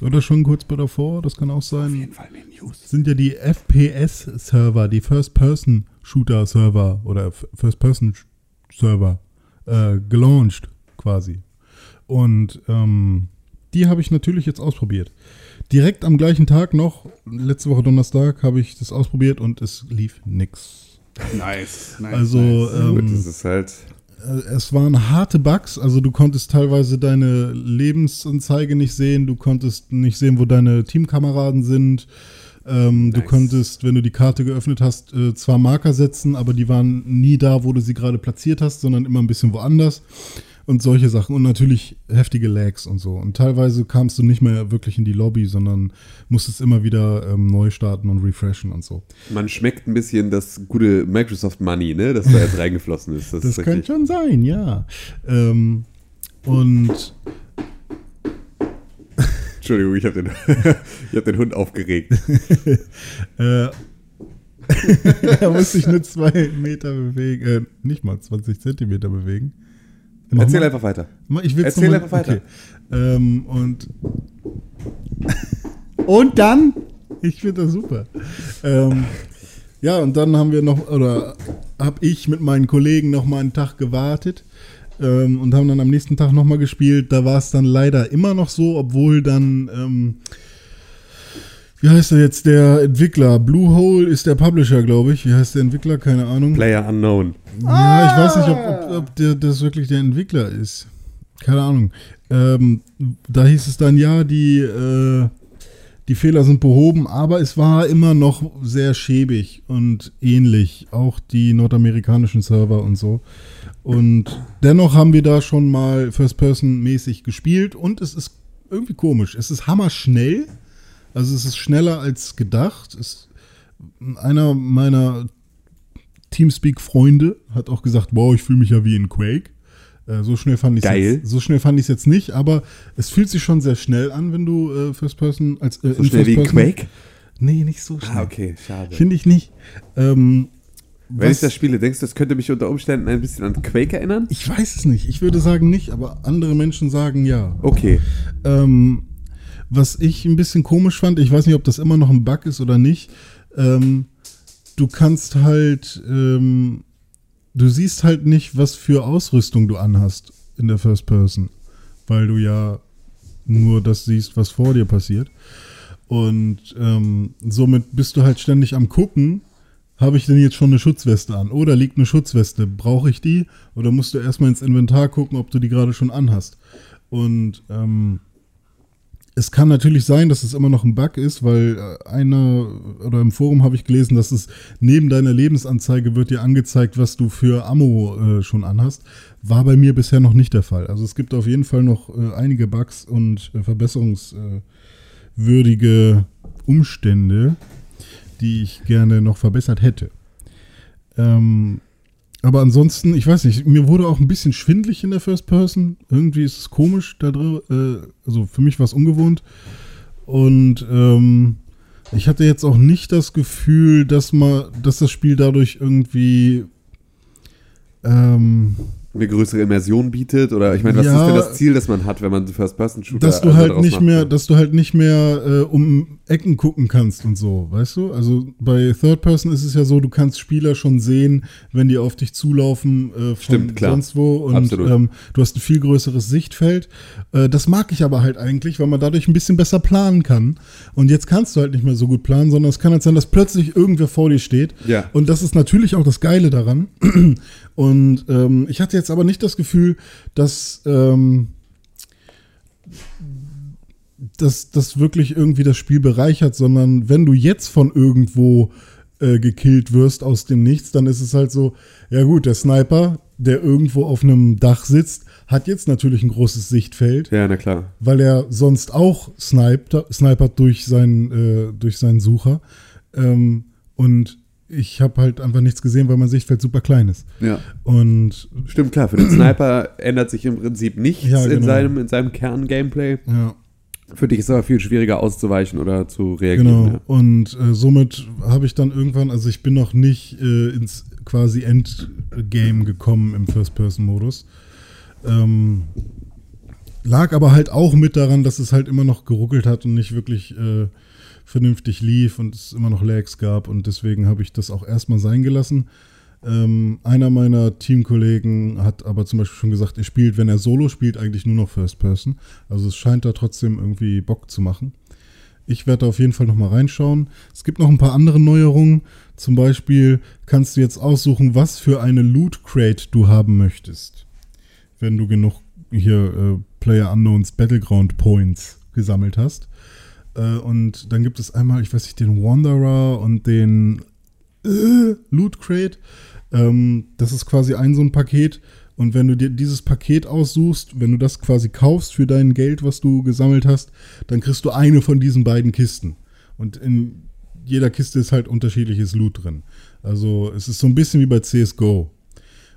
Oder schon kurz davor, das kann auch sein. Fall mehr News. Sind ja die FPS-Server, die First-Person-Shooter-Server oder First-Person-Server äh, gelauncht quasi. Und ähm, die habe ich natürlich jetzt ausprobiert. Direkt am gleichen Tag noch, letzte Woche Donnerstag, habe ich das ausprobiert und es lief nix. Nice. nice Also, nice. ähm, Gut, das ist halt. Äh, Es waren harte Bugs, also du konntest teilweise deine Lebensanzeige nicht sehen, du konntest nicht sehen, wo deine Teamkameraden sind. Ähm, Du Nice. konntest, wenn du die Karte geöffnet hast, äh, zwar Marker setzen, aber die waren nie da, wo du sie gerade platziert hast, sondern immer ein bisschen woanders. Und solche Sachen. Und natürlich heftige Lags und so. Und teilweise kamst du nicht mehr wirklich in die Lobby, sondern musstest immer wieder ähm, neu starten und refreshen und so. Man schmeckt ein bisschen das gute Microsoft Money, ne? Das da jetzt reingeflossen ist. Das, Das ist könnte schon sein, ja. Ähm, und Entschuldigung, ich habe den, ich hab den Hund aufgeregt. Äh, er muss sich nur zwei Meter bewegen, äh, nicht mal 20 Zentimeter bewegen. Mach Erzähl mal. einfach weiter. Ich will's erzähl einfach weiter. Okay. Ähm, und Und dann? ich finde das super. Ähm, ja, und dann haben wir noch, oder habe ich mit meinen Kollegen noch mal einen Tag gewartet ähm, und haben dann am nächsten Tag noch mal gespielt. Da war es dann leider immer noch so, obwohl dann, ähm, wie heißt er jetzt, der Entwickler? Bluehole ist der Publisher, glaube ich. Wie heißt der Entwickler? Keine Ahnung. Player Unknown. Ja, ich weiß nicht, ob, ob, ob der, das wirklich der Entwickler ist. Keine Ahnung. Ähm, da hieß es dann, ja, die, äh, die Fehler sind behoben, aber es war immer noch sehr schäbig und ähnlich. Auch die nordamerikanischen Server und so. Und dennoch haben wir da schon mal First-Person-mäßig gespielt und es ist irgendwie komisch. Es ist hammerschnell. Also es ist schneller als gedacht. Es, einer meiner Teamspeak-Freunde hat auch gesagt, wow, ich fühle mich ja wie in Quake. Äh, so schnell fand ich jetzt, so schnell fand ich es jetzt nicht, aber es fühlt sich schon sehr schnell an, wenn du äh, First Person als äh, So schnell wie Quake? Nee, nicht so schnell. Ah, okay, schade. Finde ich nicht. Ähm, Wenn was- ich das spiele, denkst du, das könnte mich unter Umständen ein bisschen an Quake erinnern? ich weiß es nicht. Ich würde sagen nicht, aber andere Menschen sagen ja. Okay. Ähm, was ich ein bisschen komisch fand, ich weiß nicht, ob das immer noch ein Bug ist oder nicht. Ähm, du kannst halt, ähm, du siehst halt nicht, was für Ausrüstung du anhast in der First Person, weil du ja nur das siehst, was vor dir passiert. Und ähm, somit bist du halt ständig am gucken, habe ich denn jetzt schon eine Schutzweste an? Oder liegt eine Schutzweste? Brauche ich die? Oder musst du erstmal ins Inventar gucken, ob du die gerade schon anhast? Und ähm, es kann natürlich sein, dass es immer noch ein Bug ist, weil äh, einer oder im Forum habe ich gelesen, dass es neben deiner Lebensanzeige wird dir angezeigt, was du für Ammo äh, schon anhast. War bei mir bisher noch nicht der Fall. Also es gibt auf jeden Fall noch äh, einige Bugs und äh, verbesserungswürdige Umstände, die ich gerne noch verbessert hätte. Ähm, aber ansonsten, ich weiß nicht, mir wurde auch ein bisschen schwindlig in der First Person. Irgendwie ist es komisch da drin. Äh, also für mich war es ungewohnt. Und ähm, ich hatte jetzt auch nicht das Gefühl, dass man, dass das Spiel dadurch irgendwie ähm, Eine größere Immersion bietet? Oder ich meine, was Ja. ist denn das Ziel, das man hat, wenn man First-Person-Shooter dass du also halt daraus nicht macht, mehr, dass du halt nicht mehr äh, um Ecken gucken kannst und so, weißt du? Also bei Third Person ist es ja so, du kannst Spieler schon sehen, wenn die auf dich zulaufen äh, von Stimmt, klar. sonst wo und ähm, du hast ein viel größeres Sichtfeld. Äh, das mag ich aber halt eigentlich, weil man dadurch ein bisschen besser planen kann. Und jetzt kannst du halt nicht mehr so gut planen, sondern es kann halt sein, dass plötzlich irgendwer vor dir steht. Ja. Und das ist natürlich auch das Geile daran. Und ähm, ich hatte jetzt aber nicht das Gefühl, dass ähm, dass das wirklich irgendwie das Spiel bereichert, sondern wenn du jetzt von irgendwo äh, gekillt wirst aus dem Nichts, dann ist es halt so, ja gut, der Sniper, der irgendwo auf einem Dach sitzt, hat jetzt natürlich ein großes Sichtfeld, Ja, na klar. weil er sonst auch sniped, snipert durch seinen, äh, durch seinen Sucher. Ähm, und ich habe halt einfach nichts gesehen, weil mein Sichtfeld super klein ist. Ja. Und Stimmt, klar. Für den Sniper ändert sich im Prinzip nichts Ja, in genau. seinem, in seinem Kern-Gameplay. ja, Für dich ist es aber viel schwieriger auszuweichen oder zu reagieren. Genau. Ja. Und äh, somit habe ich dann irgendwann, also ich bin noch nicht äh, ins quasi Endgame gekommen im First-Person-Modus. Ähm, lag aber halt auch mit daran, dass es halt immer noch geruckelt hat und nicht wirklich äh, vernünftig lief und es immer noch Lags gab und deswegen habe ich das auch erstmal sein gelassen. Ähm, einer meiner Teamkollegen hat aber zum Beispiel schon gesagt, er spielt, wenn er Solo spielt, eigentlich nur noch First Person. Also es scheint da trotzdem irgendwie Bock zu machen. Ich werde da auf jeden Fall noch mal reinschauen. Es gibt noch ein paar andere Neuerungen. Zum Beispiel kannst du jetzt aussuchen, was für eine Loot Crate du haben möchtest. Wenn du genug hier äh, Player Unknowns Battleground Points gesammelt hast. Äh, und dann gibt es einmal, ich weiß nicht, den Wanderer und den äh, Loot Crate. Ähm, das ist quasi ein so ein Paket. Und wenn du dir dieses Paket aussuchst, wenn du das quasi kaufst für dein Geld, was du gesammelt hast, dann kriegst du eine von diesen beiden Kisten. Und in jeder Kiste ist halt unterschiedliches Loot drin. Also es ist so ein bisschen wie bei CSGO.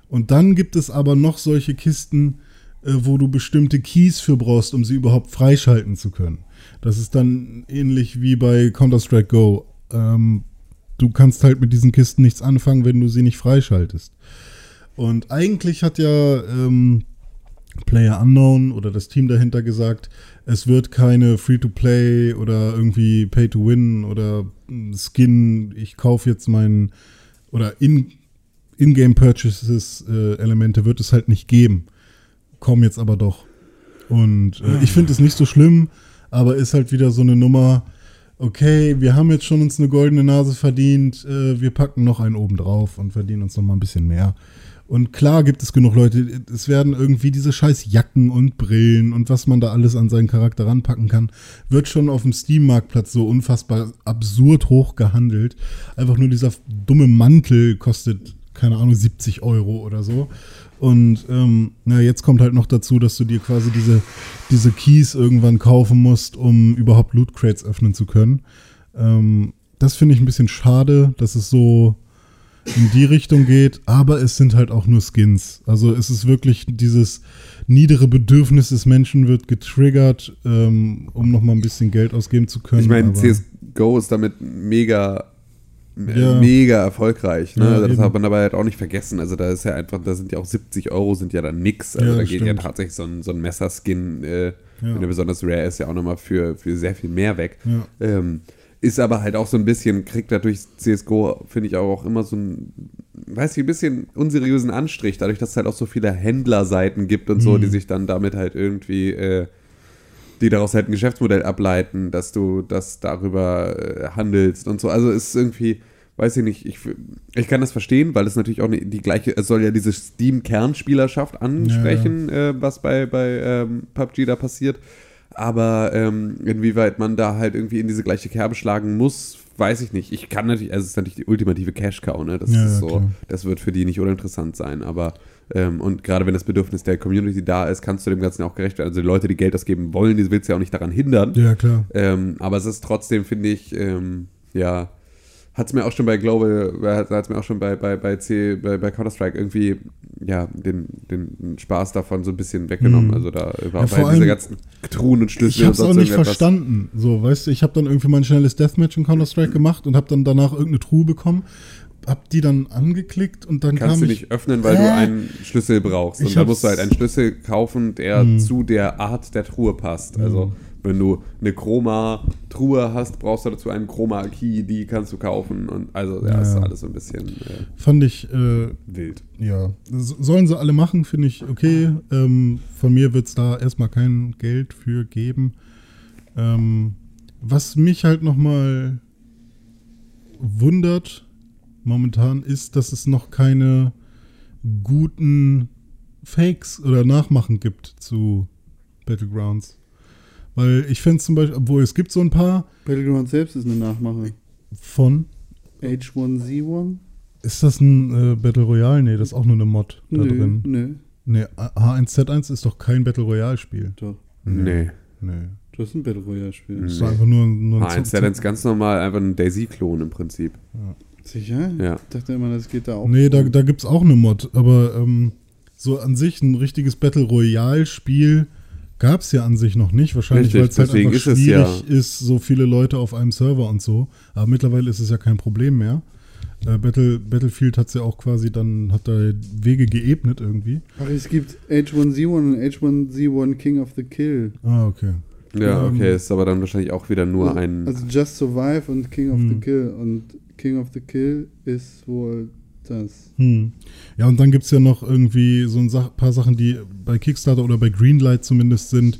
Und dann gibt es aber noch solche Kisten, wo du bestimmte Keys für brauchst, um sie überhaupt freischalten zu können. Das ist dann ähnlich wie bei Counter-Strike Go. Ähm, du kannst halt mit diesen Kisten nichts anfangen, wenn du sie nicht freischaltest. Und eigentlich hat ja ähm, Player Unknown oder das Team dahinter gesagt, es wird keine Free-to-Play oder irgendwie Pay-to-Win oder mm, Skin, ich kaufe jetzt meinen oder in, In-Game-Purchases-Elemente wird es halt nicht geben. Kommen jetzt aber doch. Und äh, ich finde es nicht so schlimm, aber ist halt wieder so eine Nummer, okay, wir haben jetzt schon uns eine goldene Nase verdient, äh, wir packen noch einen oben drauf und verdienen uns noch mal ein bisschen mehr. Und klar gibt es genug Leute, es werden irgendwie diese scheiß Jacken und Brillen und was man da alles an seinen Charakter ranpacken kann, wird schon auf dem Steam-Marktplatz so unfassbar absurd hoch gehandelt. Einfach nur dieser dumme Mantel kostet, keine Ahnung, 70 Euro oder so. Und ähm, na, jetzt kommt halt noch dazu, dass du dir quasi diese, diese Keys irgendwann kaufen musst, um überhaupt Loot Crates öffnen zu können. Ähm, das finde ich ein bisschen schade, dass es so in die Richtung geht, aber es sind halt auch nur Skins. Also es ist wirklich dieses niedere Bedürfnis des Menschen wird getriggert, ähm, um nochmal ein bisschen Geld ausgeben zu können. Ich meine, CSGO ist damit mega, Ja. mega erfolgreich. Ne? Ja, also das eben. hat man dabei halt auch nicht vergessen. Also da ist ja einfach, da sind ja auch 70 Euro sind ja dann nix. Also Ja, da geht ja stimmt. tatsächlich so ein, so ein Messerskin, äh, Ja. wenn er besonders rare ist, ja auch nochmal für, für sehr viel mehr weg. Ja. Ähm, ist aber halt auch so ein bisschen, kriegt dadurch CSGO, finde ich auch immer so ein, weiß ich, ein bisschen unseriösen Anstrich, dadurch, dass es halt auch so viele Händlerseiten gibt und so, die sich dann damit halt irgendwie, äh, die daraus halt ein Geschäftsmodell ableiten, dass du das darüber äh, handelst und so. Also es ist irgendwie, weiß ich nicht, ich, ich kann das verstehen, weil es natürlich auch ne- die gleiche, es soll ja diese Steam-Kernspielerschaft ansprechen, Äh, was bei, bei ähm, PUBG da passiert. Aber ähm, inwieweit man da halt irgendwie in diese gleiche Kerbe schlagen muss, weiß ich nicht. Ich kann natürlich, also es ist natürlich die ultimative Cash-Cow, ne? Das Ja, ist ja, so, klar. das wird für die nicht uninteressant sein, aber ähm, und gerade wenn das Bedürfnis der Community da ist, kannst du dem Ganzen auch gerecht werden. Also die Leute, die Geld ausgeben wollen, die willst du ja auch nicht daran hindern. Ja, klar. Ähm, aber es ist trotzdem, finde ich, ähm, ja, hat es mir auch schon bei Global, hat es mir auch schon bei, bei, bei, C, bei, bei Counter-Strike irgendwie, ja, den, den Spaß davon so ein bisschen weggenommen. Mhm. Also da überhaupt vor bei diese ganzen Truhen und Schlüssel Ich habe es und auch nicht verstanden. So, weißt du, ich habe dann irgendwie mein schnelles Deathmatch in Counter-Strike gemacht und habe dann danach irgendeine Truhe bekommen, hab die dann angeklickt und dann Kannst kam du ich, nicht öffnen, weil du Äh? einen Schlüssel brauchst. Und da musst du halt einen Schlüssel kaufen, der Mhm. zu der Art der Truhe passt. Also wenn du eine Chroma-Truhe hast, brauchst du dazu einen Chroma-Key, die kannst du kaufen. Und also ja, Ja, ist alles so ein bisschen äh, fand ich, äh, wild. ja, so- sollen sie alle machen, finde ich okay. Ähm, von mir wird es da erstmal kein Geld für geben. Ähm, was mich halt nochmal wundert momentan ist, dass es noch keine guten Fakes oder Nachmachen gibt zu Battlegrounds. Weil ich finde zum Beispiel, obwohl es gibt so ein paar Battleground selbst ist eine Nachmache. von, H1Z1? ist das ein äh, Battle Royale? Nee, das ist auch nur eine Mod da Nö, drin. nö, Nee, H1Z1 ist doch kein Battle Royale Spiel. doch. Nee. Nee. Das ist ein Battle Royale Spiel. Das ist Nee. einfach nur, nur ein H1 ist ganz normal, einfach ein Daisy-Klon im Prinzip. Sicher? Ja. Ich dachte immer, das geht da auch. Nee, da, da gibt es auch eine Mod, aber ähm, so an sich ein richtiges Battle Royale-Spiel gab es ja an sich noch nicht. Wahrscheinlich, weil es halt einfach ist es schwierig ja- ist, so viele Leute auf einem Server und so. Aber mittlerweile ist es ja kein Problem mehr. Äh, Battle, Battlefield hat es ja auch quasi dann, hat da Wege geebnet irgendwie. Ach, es gibt H1Z1 und H1Z1 King of the Kill. Ah, okay. Ja, Ähm, okay, ist aber dann wahrscheinlich auch wieder nur ein. Also Just Survive und King of the Hm. Kill. Und King of the Kill ist wohl das. Hm. Ja, und dann gibt es ja noch irgendwie so ein paar Sachen, die bei Kickstarter oder bei Greenlight zumindest sind.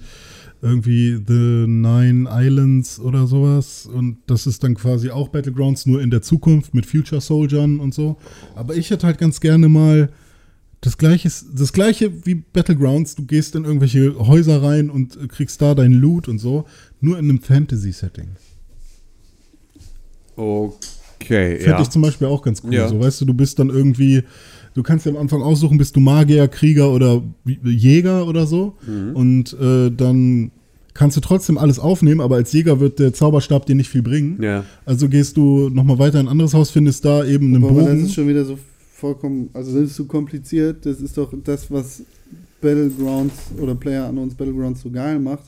Irgendwie The Nine Islands oder sowas. Und das ist dann quasi auch Battlegrounds, nur in der Zukunft mit Future Soldiern und so. Aber ich hätte halt ganz gerne mal das gleiche, das gleiche wie Battlegrounds. Du gehst in irgendwelche Häuser rein und kriegst da deinen Loot und so. Nur in einem Fantasy-Setting. Okay, Fände ja. ich zum Beispiel auch ganz cool. Ja. So, weißt du, du bist dann irgendwie, du kannst ja am Anfang aussuchen, bist du Magier, Krieger oder Jäger oder so. Mhm. Und äh, dann kannst du trotzdem alles aufnehmen, aber als Jäger wird der Zauberstab dir nicht viel bringen. Ja. Also gehst du nochmal weiter in ein anderes Haus, findest da eben einen Aber das Bogen. ist schon wieder so vollkommen, also das ist zu kompliziert. Das ist doch das, was Battlegrounds oder Player an uns Battlegrounds so geil macht,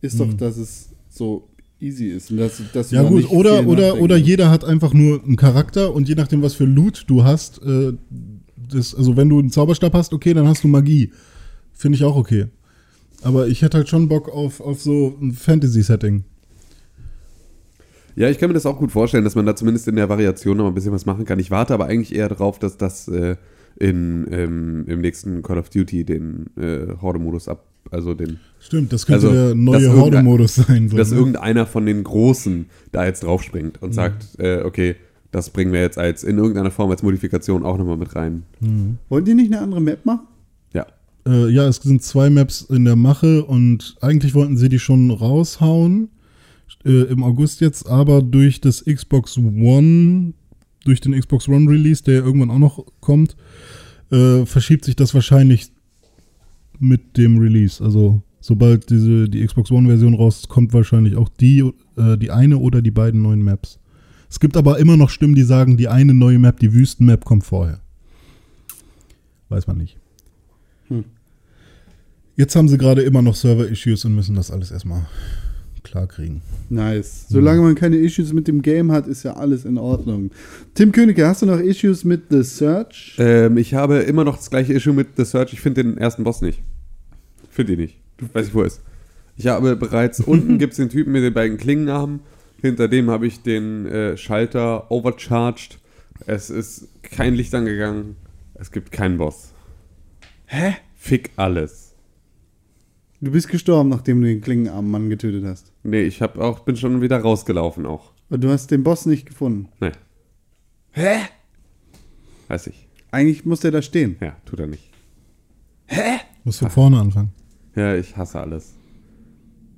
ist doch, Hm. dass es so easy ist. Und dass, dass Ja gut, oder, oder, oder jeder hat einfach nur einen Charakter und je nachdem, was für Loot du hast, äh, das, also wenn du einen Zauberstab hast, okay, dann hast du Magie. Finde ich auch okay. Aber ich hätte halt schon Bock auf, auf so ein Fantasy-Setting. Ja, ich kann mir das auch gut vorstellen, dass man da zumindest in der Variation noch ein bisschen was machen kann. Ich warte aber eigentlich eher darauf, dass das äh, in, ähm, im nächsten Call of Duty den äh, Horde-Modus ab, also den, Stimmt, das könnte Also, der neue Horde-Modus sein. So, dass ne? irgendeiner von den Großen da jetzt draufspringt Mhm. und sagt, äh, okay, das bringen wir jetzt als in irgendeiner Form als Modifikation auch nochmal mit rein. Wollt ihr nicht eine andere Map machen? Ja. Äh, ja, es sind zwei Maps in der Mache und eigentlich wollten sie die schon raushauen äh, im August jetzt, aber durch das Xbox One, durch den Xbox One Release, der ja irgendwann auch noch kommt, äh, verschiebt sich das wahrscheinlich mit dem Release. Also sobald diese die Xbox One-Version rauskommt, wahrscheinlich auch die, äh, die eine oder die beiden neuen Maps. Es gibt aber immer noch Stimmen, die sagen, die eine neue Map, die Wüsten-Map, kommt vorher. Weiß man nicht. Hm. Jetzt haben sie gerade immer noch Server-Issues und müssen das alles erstmal klar kriegen. Nice. Solange man keine Issues mit dem Game hat, ist ja alles in Ordnung. Tim Königke, hast du noch Issues mit The Search? Ähm, ich habe immer noch das gleiche Issue mit The Search. Ich finde den ersten Boss nicht. Finde ihn nicht. Weiß ich, wo er ist. Ich habe bereits, unten gibt es den Typen mit den beiden Klingenarmen. Hinter dem habe ich den äh, Schalter overcharged. Es ist kein Licht angegangen. Es gibt keinen Boss. Hä? Fick alles. Du bist gestorben, nachdem du den klingenarmen Mann getötet hast. Nee, ich hab auch, bin schon wieder rausgelaufen auch. Aber du hast den Boss nicht gefunden. Nee, Hä? weiß ich. Eigentlich muss der da stehen. Ja, tut er nicht. Muss von vorne anfangen. Ja, ich hasse alles.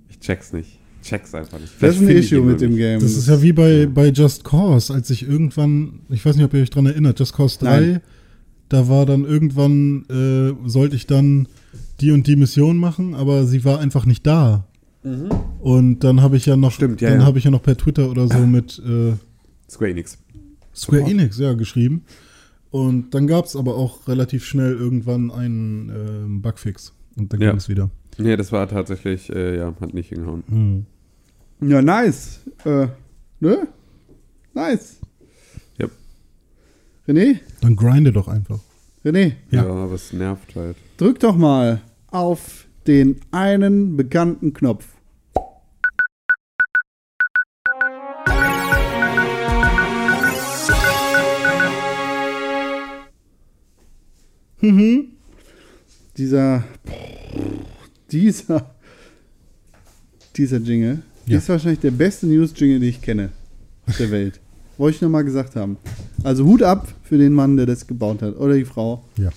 Ich check's nicht. Check's einfach nicht. Das ist ein Issue mit dem. Game. Das ist ja wie bei, bei Just Cause, als ich irgendwann, ich weiß nicht, ob ihr euch dran erinnert, Just Cause 3, Nein. da war dann irgendwann, äh, sollte ich dann die und die Mission machen, aber sie war einfach nicht da. Und dann habe ich ja noch, Stimmt, ja, dann ja. habe ich ja noch per Twitter oder so mit äh, Square Enix. Square Enix ja geschrieben. Und dann gab es aber auch relativ schnell irgendwann einen ähm, Bugfix. Und dann Ja. ging es wieder. Nee, das war tatsächlich, äh, ja, hat nicht hingehauen. Hm. Ja, nice. Äh, ne? Nice. Yep. René? Dann grinde doch einfach. René, Ja. Ja. aber es nervt halt. drück doch mal auf den einen bekannten Knopf. Mhm. Dieser, dieser, dieser Jingle Ja. ist wahrscheinlich der beste News-Jingle, den ich kenne auf der Welt. Wollte ich nochmal gesagt haben. Also Hut ab für den Mann, der das gebaut hat. Oder die Frau. Ja.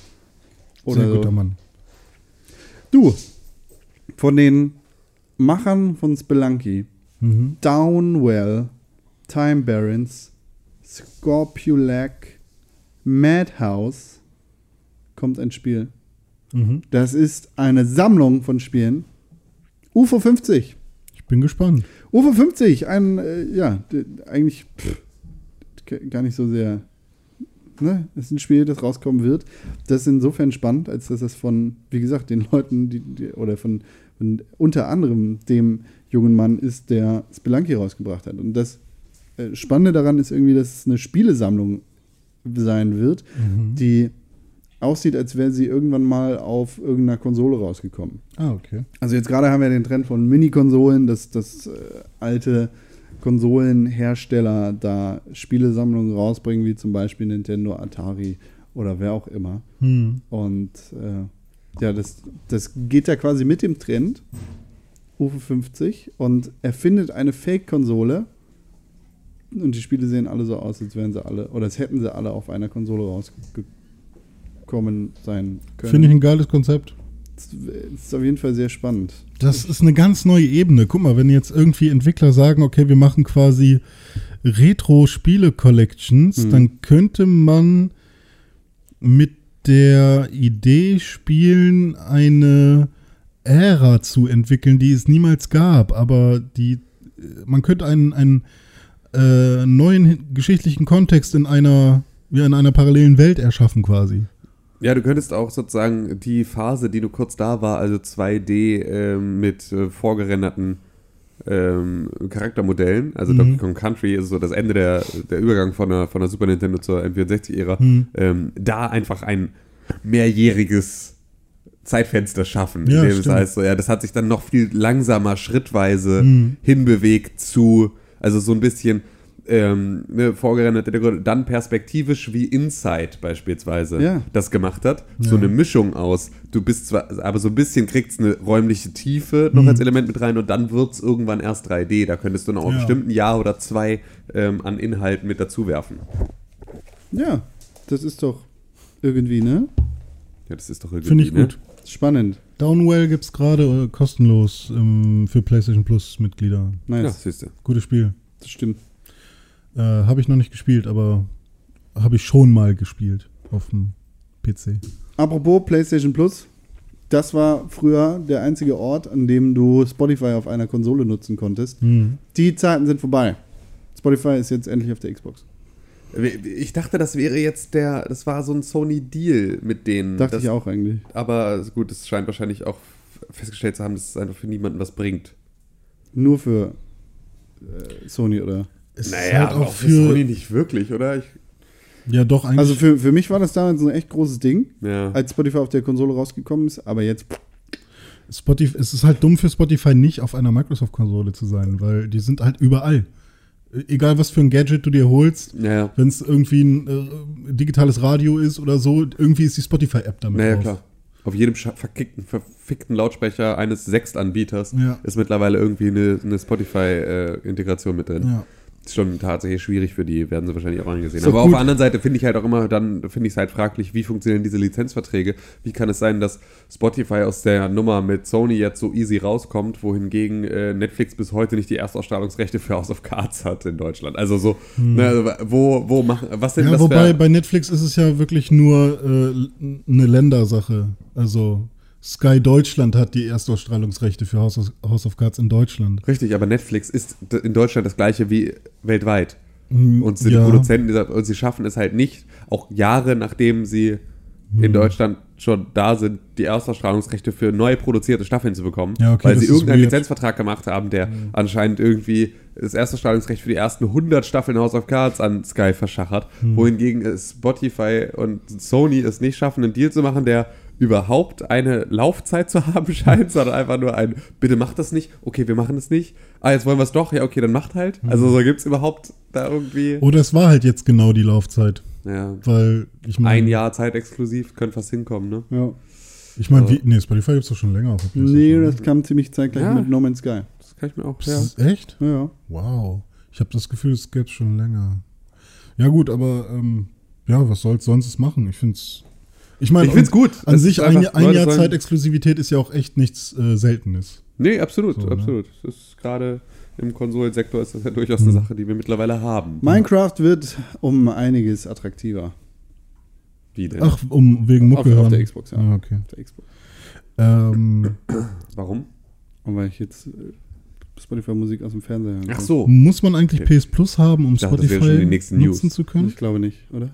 Oder Sehr so. guter Mann. Du, von den Machern von Spelunky, Mhm. Downwell, Time Barons, Scorpulac, Madhouse kommt ein Spiel. Mhm. Das ist eine Sammlung von Spielen. UFO 50. Ich bin gespannt. UFO 50, ein, äh, ja, eigentlich pff, gar nicht so sehr. Ne? Es ist ein Spiel, das rauskommen wird. Das ist insofern spannend, als dass es von, wie gesagt, den Leuten, die, die, oder von, von unter anderem dem jungen Mann ist, der Spelunky rausgebracht hat. Und das äh, Spannende daran ist irgendwie, dass es eine Spielesammlung sein wird, Mhm. die aussieht, als wäre sie irgendwann mal auf irgendeiner Konsole rausgekommen. Ah, okay. Also jetzt gerade haben wir den Trend von Mini-Konsolen, dass, dass äh, alte Konsolenhersteller da Spielesammlungen rausbringen, wie zum Beispiel Nintendo, Atari oder wer auch immer. Hm. Und äh, ja, das, das geht ja quasi mit dem Trend, UFO 50, und erfindet eine Fake-Konsole. Und die Spiele sehen alle so aus, als wären sie alle, oder als hätten sie alle auf einer Konsole rausgekommen sein können. Finde ich ein geiles Konzept. Das ist auf jeden Fall sehr spannend. Das ist eine ganz neue Ebene. Guck mal, wenn jetzt irgendwie Entwickler sagen, okay, wir machen quasi Retro-Spiele-Collections, Mhm. dann könnte man mit der Idee spielen, eine Ära zu entwickeln, die es niemals gab, aber die man könnte einen, einen äh, neuen hi- geschichtlichen Kontext in einer ja, in einer parallelen Welt erschaffen quasi. Ja, du könntest auch sozusagen die Phase, die nur kurz da war, also 2D ähm, mit äh, vorgerenderten ähm, Charaktermodellen, also Mhm. Donkey Kong Country ist so das Ende der, der Übergang von der, von der Super Nintendo zur N64-Ära, Hm. ähm, da einfach ein mehrjähriges Zeitfenster schaffen. Ja, in dem es heißt, so, ja, das hat sich dann noch viel langsamer, schrittweise Hm. hinbewegt zu, also so ein bisschen ähm, ne, vorgerenderte, Hintergründe, dann perspektivisch wie Inside beispielsweise Ja. das gemacht hat. So Ja. eine Mischung aus, du bist zwar, aber so ein bisschen kriegst eine räumliche Tiefe noch Mhm. als Element mit rein und dann wird es irgendwann erst 3D. Da könntest du noch Ja. bestimmt ein Jahr oder zwei ähm, an Inhalten mit dazu werfen. Ja, das ist doch irgendwie, ne? Ja, das ist doch irgendwie. Finde ich ne? gut. Spannend. Downwell gibt es gerade äh, kostenlos ähm, für PlayStation Plus Mitglieder. Ja, Nice. siehst du. Gutes Spiel. Das stimmt. Äh, habe ich noch nicht gespielt, aber habe ich schon mal gespielt auf dem PC. Apropos PlayStation Plus, das war früher der einzige Ort, an dem du Spotify auf einer Konsole nutzen konntest. Mhm. Die Zeiten sind vorbei. Spotify ist jetzt endlich auf der Xbox. Ich dachte, das wäre jetzt der, das war so ein Sony-Deal mit denen. Dachte das, ich auch eigentlich. Aber gut, es scheint wahrscheinlich auch festgestellt zu haben, dass es einfach für niemanden was bringt. Nur für äh, Sony oder? Es ist Naja, halt aber auch auch für. Sony nicht wirklich, oder? Ich, Ja, doch, eigentlich. Also für, für mich war das damals ein echt großes Ding, ja. als Spotify auf der Konsole rausgekommen ist, aber jetzt Spotify, es ist halt dumm für Spotify nicht auf einer Microsoft-Konsole zu sein, weil die sind halt überall. Egal was für ein Gadget du dir holst, ja. wenn es irgendwie ein äh, digitales Radio ist oder so, irgendwie ist die Spotify-App damit Naja, drauf. klar. Auf jedem verkickten, verfickten Lautsprecher eines Sechstanbieters Ja. ist mittlerweile irgendwie eine, eine Spotify-Integration mit drin. Ja. Ist schon tatsächlich schwierig für die, werden sie wahrscheinlich auch angesehen. Doch Aber auf gut. der anderen Seite finde ich halt auch immer, dann finde ich es halt fraglich, wie funktionieren diese Lizenzverträge? Wie kann es sein, dass Spotify aus der Nummer mit Sony jetzt so easy rauskommt, wohingegen äh, Netflix bis heute nicht die Erstausstrahlungsrechte für House of Cards hat in Deutschland? Also so, ne, also wo, wo machen, was Hm. Ja, das wobei bei Netflix ist es ja wirklich nur äh, eine Ländersache. Also Sky Deutschland hat die Erstausstrahlungsrechte für House of, House of Cards in Deutschland. Richtig, aber Netflix ist in Deutschland das gleiche wie weltweit. Mm, Und sind ja. Produzenten dieser, und sie schaffen es halt nicht, auch Jahre nachdem sie Hm. in Deutschland schon da sind, die Erstausstrahlungsrechte für neu produzierte Staffeln zu bekommen, Ja, okay, weil sie irgendeinen weird. Lizenzvertrag gemacht haben, der anscheinend irgendwie das Erstausstrahlungsrecht für die ersten 100 Staffeln House of Cards an Sky verschachert, Hm. wohingegen Spotify und Sony es nicht schaffen, einen Deal zu machen, der überhaupt eine Laufzeit zu haben scheint, sondern einfach nur ein, bitte macht das nicht, okay, wir machen es nicht, ah, jetzt wollen wir es doch, ja, okay, dann macht halt. Hm. Also so gibt es überhaupt da irgendwie Oder es war halt jetzt genau die Laufzeit. ja, Weil ich meine. ein Jahr Zeit exklusiv, könnte fast hinkommen, ne? ja. Ich meine, Ja. wie, nee, Spotify gibt es doch schon länger auf der Nee, das kam ziemlich zeitgleich Ja. mit No Man's Sky. Das kann ich mir auch, Das ja. echt? Ja. Wow. Ich habe das Gefühl, es gäbe es schon länger. Ja, gut, aber ähm, ja, was soll's sonst machen? Ich finde es. Ich meine, Ich find's gut. An Das sich ist ein, ein Jahr Zeitexklusivität ist ja auch echt nichts äh, Seltenes. Nee, absolut, So, ne? absolut. Das ist gerade im Konsolensektor ist das ja durchaus eine Sache, die wir mittlerweile haben. Minecraft wird um einiges attraktiver. Wie denn? Ach, um wegen Auf- Mucke auf hören. der Xbox, ja. Ah, okay. Auf der Xbox. Ähm, Warum? Und weil ich jetzt äh, Spotify-Musik aus dem Fernseher hören Ach so. muss man eigentlich Okay. PS Plus haben, um Ich dachte, Spotify nutzen News. zu können? Ich glaube nicht, oder?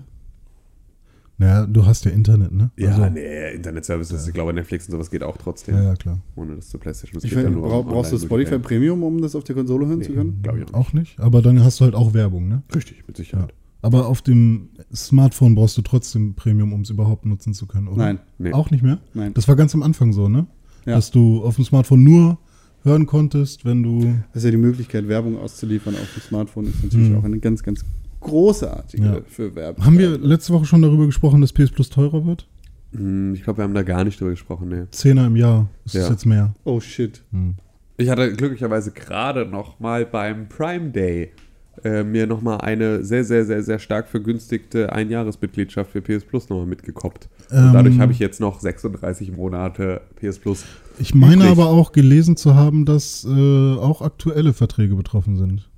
Naja, du hast ja Internet, ne? Ja, Also- nee, Internetservices, ich glaube Netflix und sowas geht auch trotzdem. Ja, ja, klar. Ohne das zu PlayStation. Es Ich ja find, nur brauch, um brauchst du Spotify. Premium, um das auf der Konsole hören zu Nee, können? glaube ich auch nicht. Auch nicht? Aber dann hast du halt auch Werbung, ne? Richtig, mit Sicherheit. Aber auf dem Smartphone brauchst du trotzdem Premium, um es überhaupt nutzen zu können, oder? Nein, Nee. Auch nicht mehr? nein. Das war ganz am Anfang so, ne? Ja. Dass du auf dem Smartphone nur hören konntest, wenn du. Das ist ja die Möglichkeit, Werbung auszuliefern auf dem Smartphone, ist natürlich Hm. auch eine ganz, ganz großartige Ja. für Werbung. Haben wir letzte Woche schon darüber gesprochen, dass PS Plus teurer wird? Hm, Ich glaube, wir haben da gar nicht drüber gesprochen, nee. Zehner im Jahr. Das Ja. ist jetzt mehr. Oh shit. Hm. Ich hatte glücklicherweise gerade noch mal beim Prime Day äh, mir noch mal eine sehr, sehr, sehr, sehr stark vergünstigte Einjahresmitgliedschaft für PS Plus noch mal mitgekoppt. Und dadurch Ähm. habe ich jetzt noch 36 Monate PS Plus. Ich meine Übrig. aber auch gelesen zu haben, dass äh, auch aktuelle Verträge betroffen sind.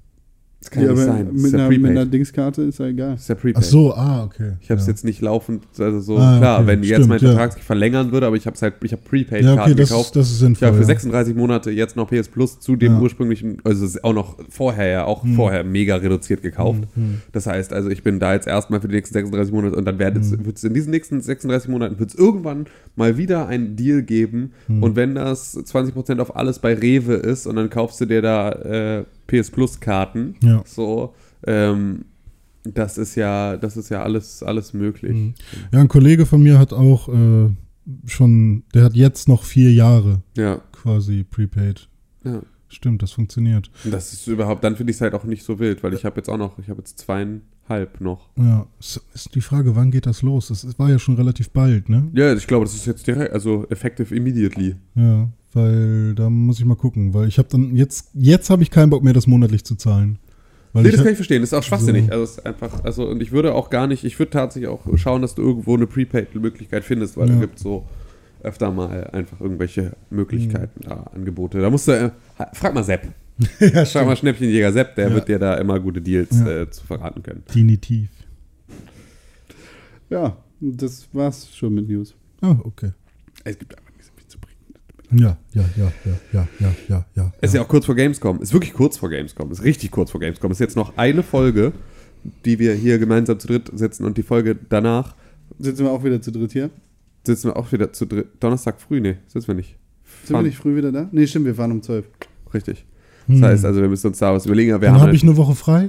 Das kann Ja, ja nicht sein. Mit, ist ja einer, mit einer. Dingskarte ist ja egal. Ist ja Ach prepaid. so, ah, okay. Ich habe es ja. jetzt nicht laufend, also so, Ah, klar, okay, wenn jetzt stimmt, mein ja. Vertrag sich verlängern würde, aber ich habe es halt, ich habe Ja, Prepaid-Karten okay, das, gekauft. ist- das ist Ich sinnvoll. habe für ja. 36 Monate jetzt noch PS Plus zu dem Ja. ursprünglichen, also es ist auch noch vorher ja auch Hm. vorher mega reduziert gekauft. Hm. Das heißt, also ich bin da jetzt erstmal für die nächsten 36 Monate und dann wird Hm. es in diesen nächsten 36 Monaten wird es irgendwann mal wieder einen Deal geben Hm. und wenn das 20% auf alles bei Rewe ist und dann kaufst du dir da äh, PS Plus Karten, Ja. so, ähm, das ist ja, das ist ja alles, alles möglich. Mhm. Ja, ein Kollege von mir hat auch äh, schon, der hat jetzt noch vier Jahre Ja, quasi prepaid. ja. Stimmt, das funktioniert. Das ist überhaupt, dann finde ich es halt auch nicht so wild, weil ich habe jetzt auch noch, ich habe jetzt zweieinhalb noch. Ja, es ist die Frage, wann geht das los? Das war ja schon relativ bald, ne? Ja, ich glaube, das ist jetzt direkt, also effective immediately. Ja, weil da muss ich mal gucken, weil ich habe dann jetzt jetzt habe ich keinen Bock mehr, das monatlich zu zahlen. Weil Nee, das kann ich verstehen, das ist auch schwachsinnig. So. Also es ist einfach, also und ich würde auch gar nicht, ich würde tatsächlich auch schauen, dass du irgendwo eine Prepaid-Möglichkeit findest, weil Ja. da gibt so öfter mal einfach irgendwelche Möglichkeiten da, Angebote. Da musst du, äh, frag mal Sepp. ja, Frag mal Schnäppchenjäger Sepp, der Ja. wird dir da immer gute Deals Ja. äh, zu verraten können. definitiv. Ja, Das war's schon mit News. Ah, okay. Es gibt einfach nicht so viel zu bringen. Ja, ja, ja, ja, ja, ja, ja, ja. Es ist ja auch kurz vor Gamescom. Ist wirklich kurz vor Gamescom. Ist richtig kurz vor Gamescom. Ist jetzt noch eine Folge, die wir hier gemeinsam zu dritt sitzen und die Folge danach Sitzen wir auch wieder zu dritt hier? sitzen wir auch wieder zu dritt. Donnerstag früh, nee, sitzen wir nicht. Sind wir nicht früh wieder da? Nee, stimmt, wir fahren um 12. Richtig. Das heißt, also wir müssen uns da was überlegen. aber Wir Dann habe ich eine Woche frei.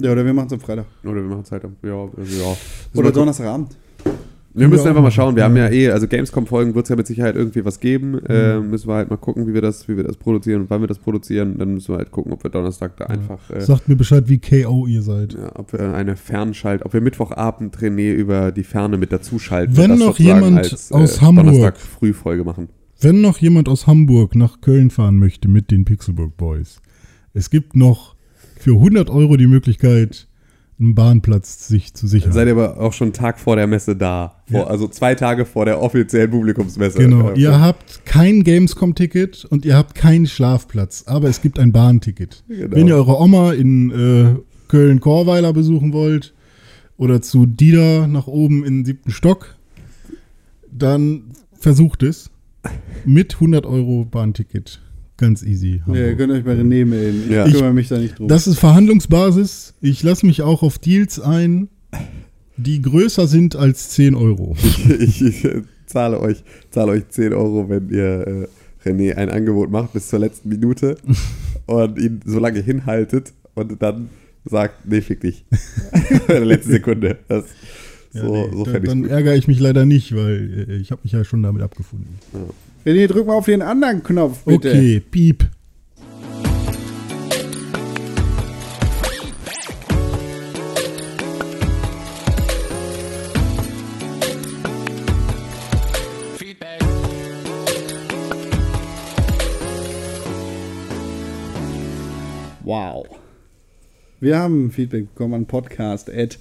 Ja, oder wir machen es am Freitag. oder wir machen Zeit. Ja, also, ja. Oder Donnerstagabend. Wir müssen Ja, einfach mal schauen. Wir ja. haben ja eh, also Gamescom-Folgen wird es ja mit Sicherheit irgendwie was geben. Äh, müssen wir halt mal gucken, wie wir das, wie wir das produzieren und wann wir das produzieren. Dann müssen wir halt gucken, ob wir Donnerstag da einfach, äh, Sagt mir Bescheid, wie KO ihr seid. ja, ob wir eine Fernschalt, ob wir Mittwochabend René über die Ferne mit dazuschalten. Wenn und das noch jemand aus Hamburg- Donnerstag Frühfolge machen. Wenn noch jemand aus Hamburg nach Köln fahren möchte mit den Pixelburg Boys, es gibt noch für 100 Euro die Möglichkeit, einen Bahnplatz sich zu sichern. Dann seid ihr aber auch schon einen Tag vor der Messe da. Vor, Ja. Also zwei Tage vor der offiziellen Publikumsmesse. Genau, Äh, ihr habt kein Gamescom-Ticket und ihr habt keinen Schlafplatz, aber es gibt ein Bahnticket. Genau. Wenn ihr eure Oma in äh, Köln-Korweiler besuchen wollt oder zu Dieter nach oben in den siebten Stock, dann versucht es mit 100 Euro Bahnticket. Ganz easy. Ja, ihr Hamburg. könnt euch bei René melden. Ich Ja. kümmere mich da nicht drum. Das ist Verhandlungsbasis. Ich lasse mich auch auf Deals ein, die größer sind als 10 Euro. ich, ich äh, zahle euch, zahle euch 10 Euro, wenn ihr äh, René ein Angebot macht bis zur letzten Minute und ihn so lange hinhaltet und dann sagt, nee, fick dich. In der letzten Sekunde. Das, Ja, so nee, so dann, fände ich dann gut. ärgere ich mich leider nicht, weil äh, ich habe mich ja schon damit abgefunden. René, drück mal auf den anderen Knopf, bitte. Okay, piep. Wow. Wir haben Feedback bekommen an podcast at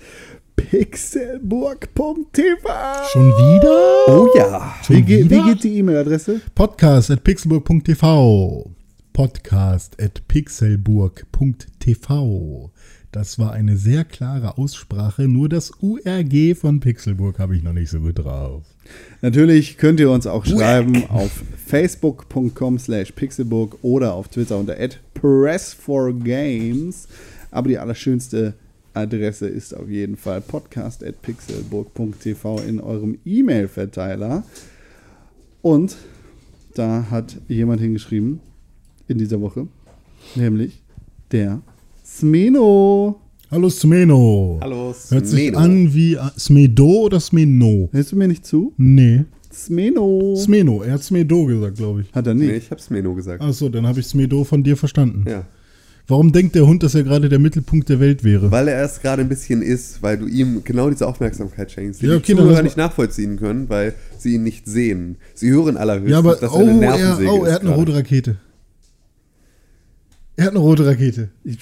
pixelburg.tv. Schon wieder? Oh ja. Wie, Schon ge wie geht die E-Mail-Adresse? Podcast at pixelburg.tv. Podcast at pixelburg.tv. Das war eine sehr klare Aussprache, nur das URG von Pixelburg habe ich noch nicht so gut drauf. Natürlich könnt ihr uns auch schreiben auf facebook.com slash pixelburg oder auf Twitter unter press4games. Aber die allerschönste Adresse ist auf jeden Fall podcast at pixelburg.tv in eurem E-Mail-Verteiler. Und da hat jemand hingeschrieben in dieser Woche, nämlich der Smeno. Hallo Smeno. Hallo, Hört sich Smeno. an wie äh, Smedo oder Smeno? Hörst du mir nicht zu? Nee. Smeno. Smeno. Er hat Smedo gesagt, glaube ich. Hat er Nee, nicht. ich hab's Meno gesagt. Achso, dann habe ich Smedo von dir verstanden. Ja. Warum denkt der Hund, dass er gerade der Mittelpunkt der Welt wäre? Weil er es gerade ein bisschen ist, weil du ihm genau diese Aufmerksamkeit schenkst, die Ja, die okay, dann Zuhörer nicht nachvollziehen können, weil sie ihn nicht sehen. Sie hören allerhöchstens, Ja, aber dass oh, er eine er, Nervensäge oh, er hat eine gerade. rote Rakete. Er hat eine rote Rakete. Ich,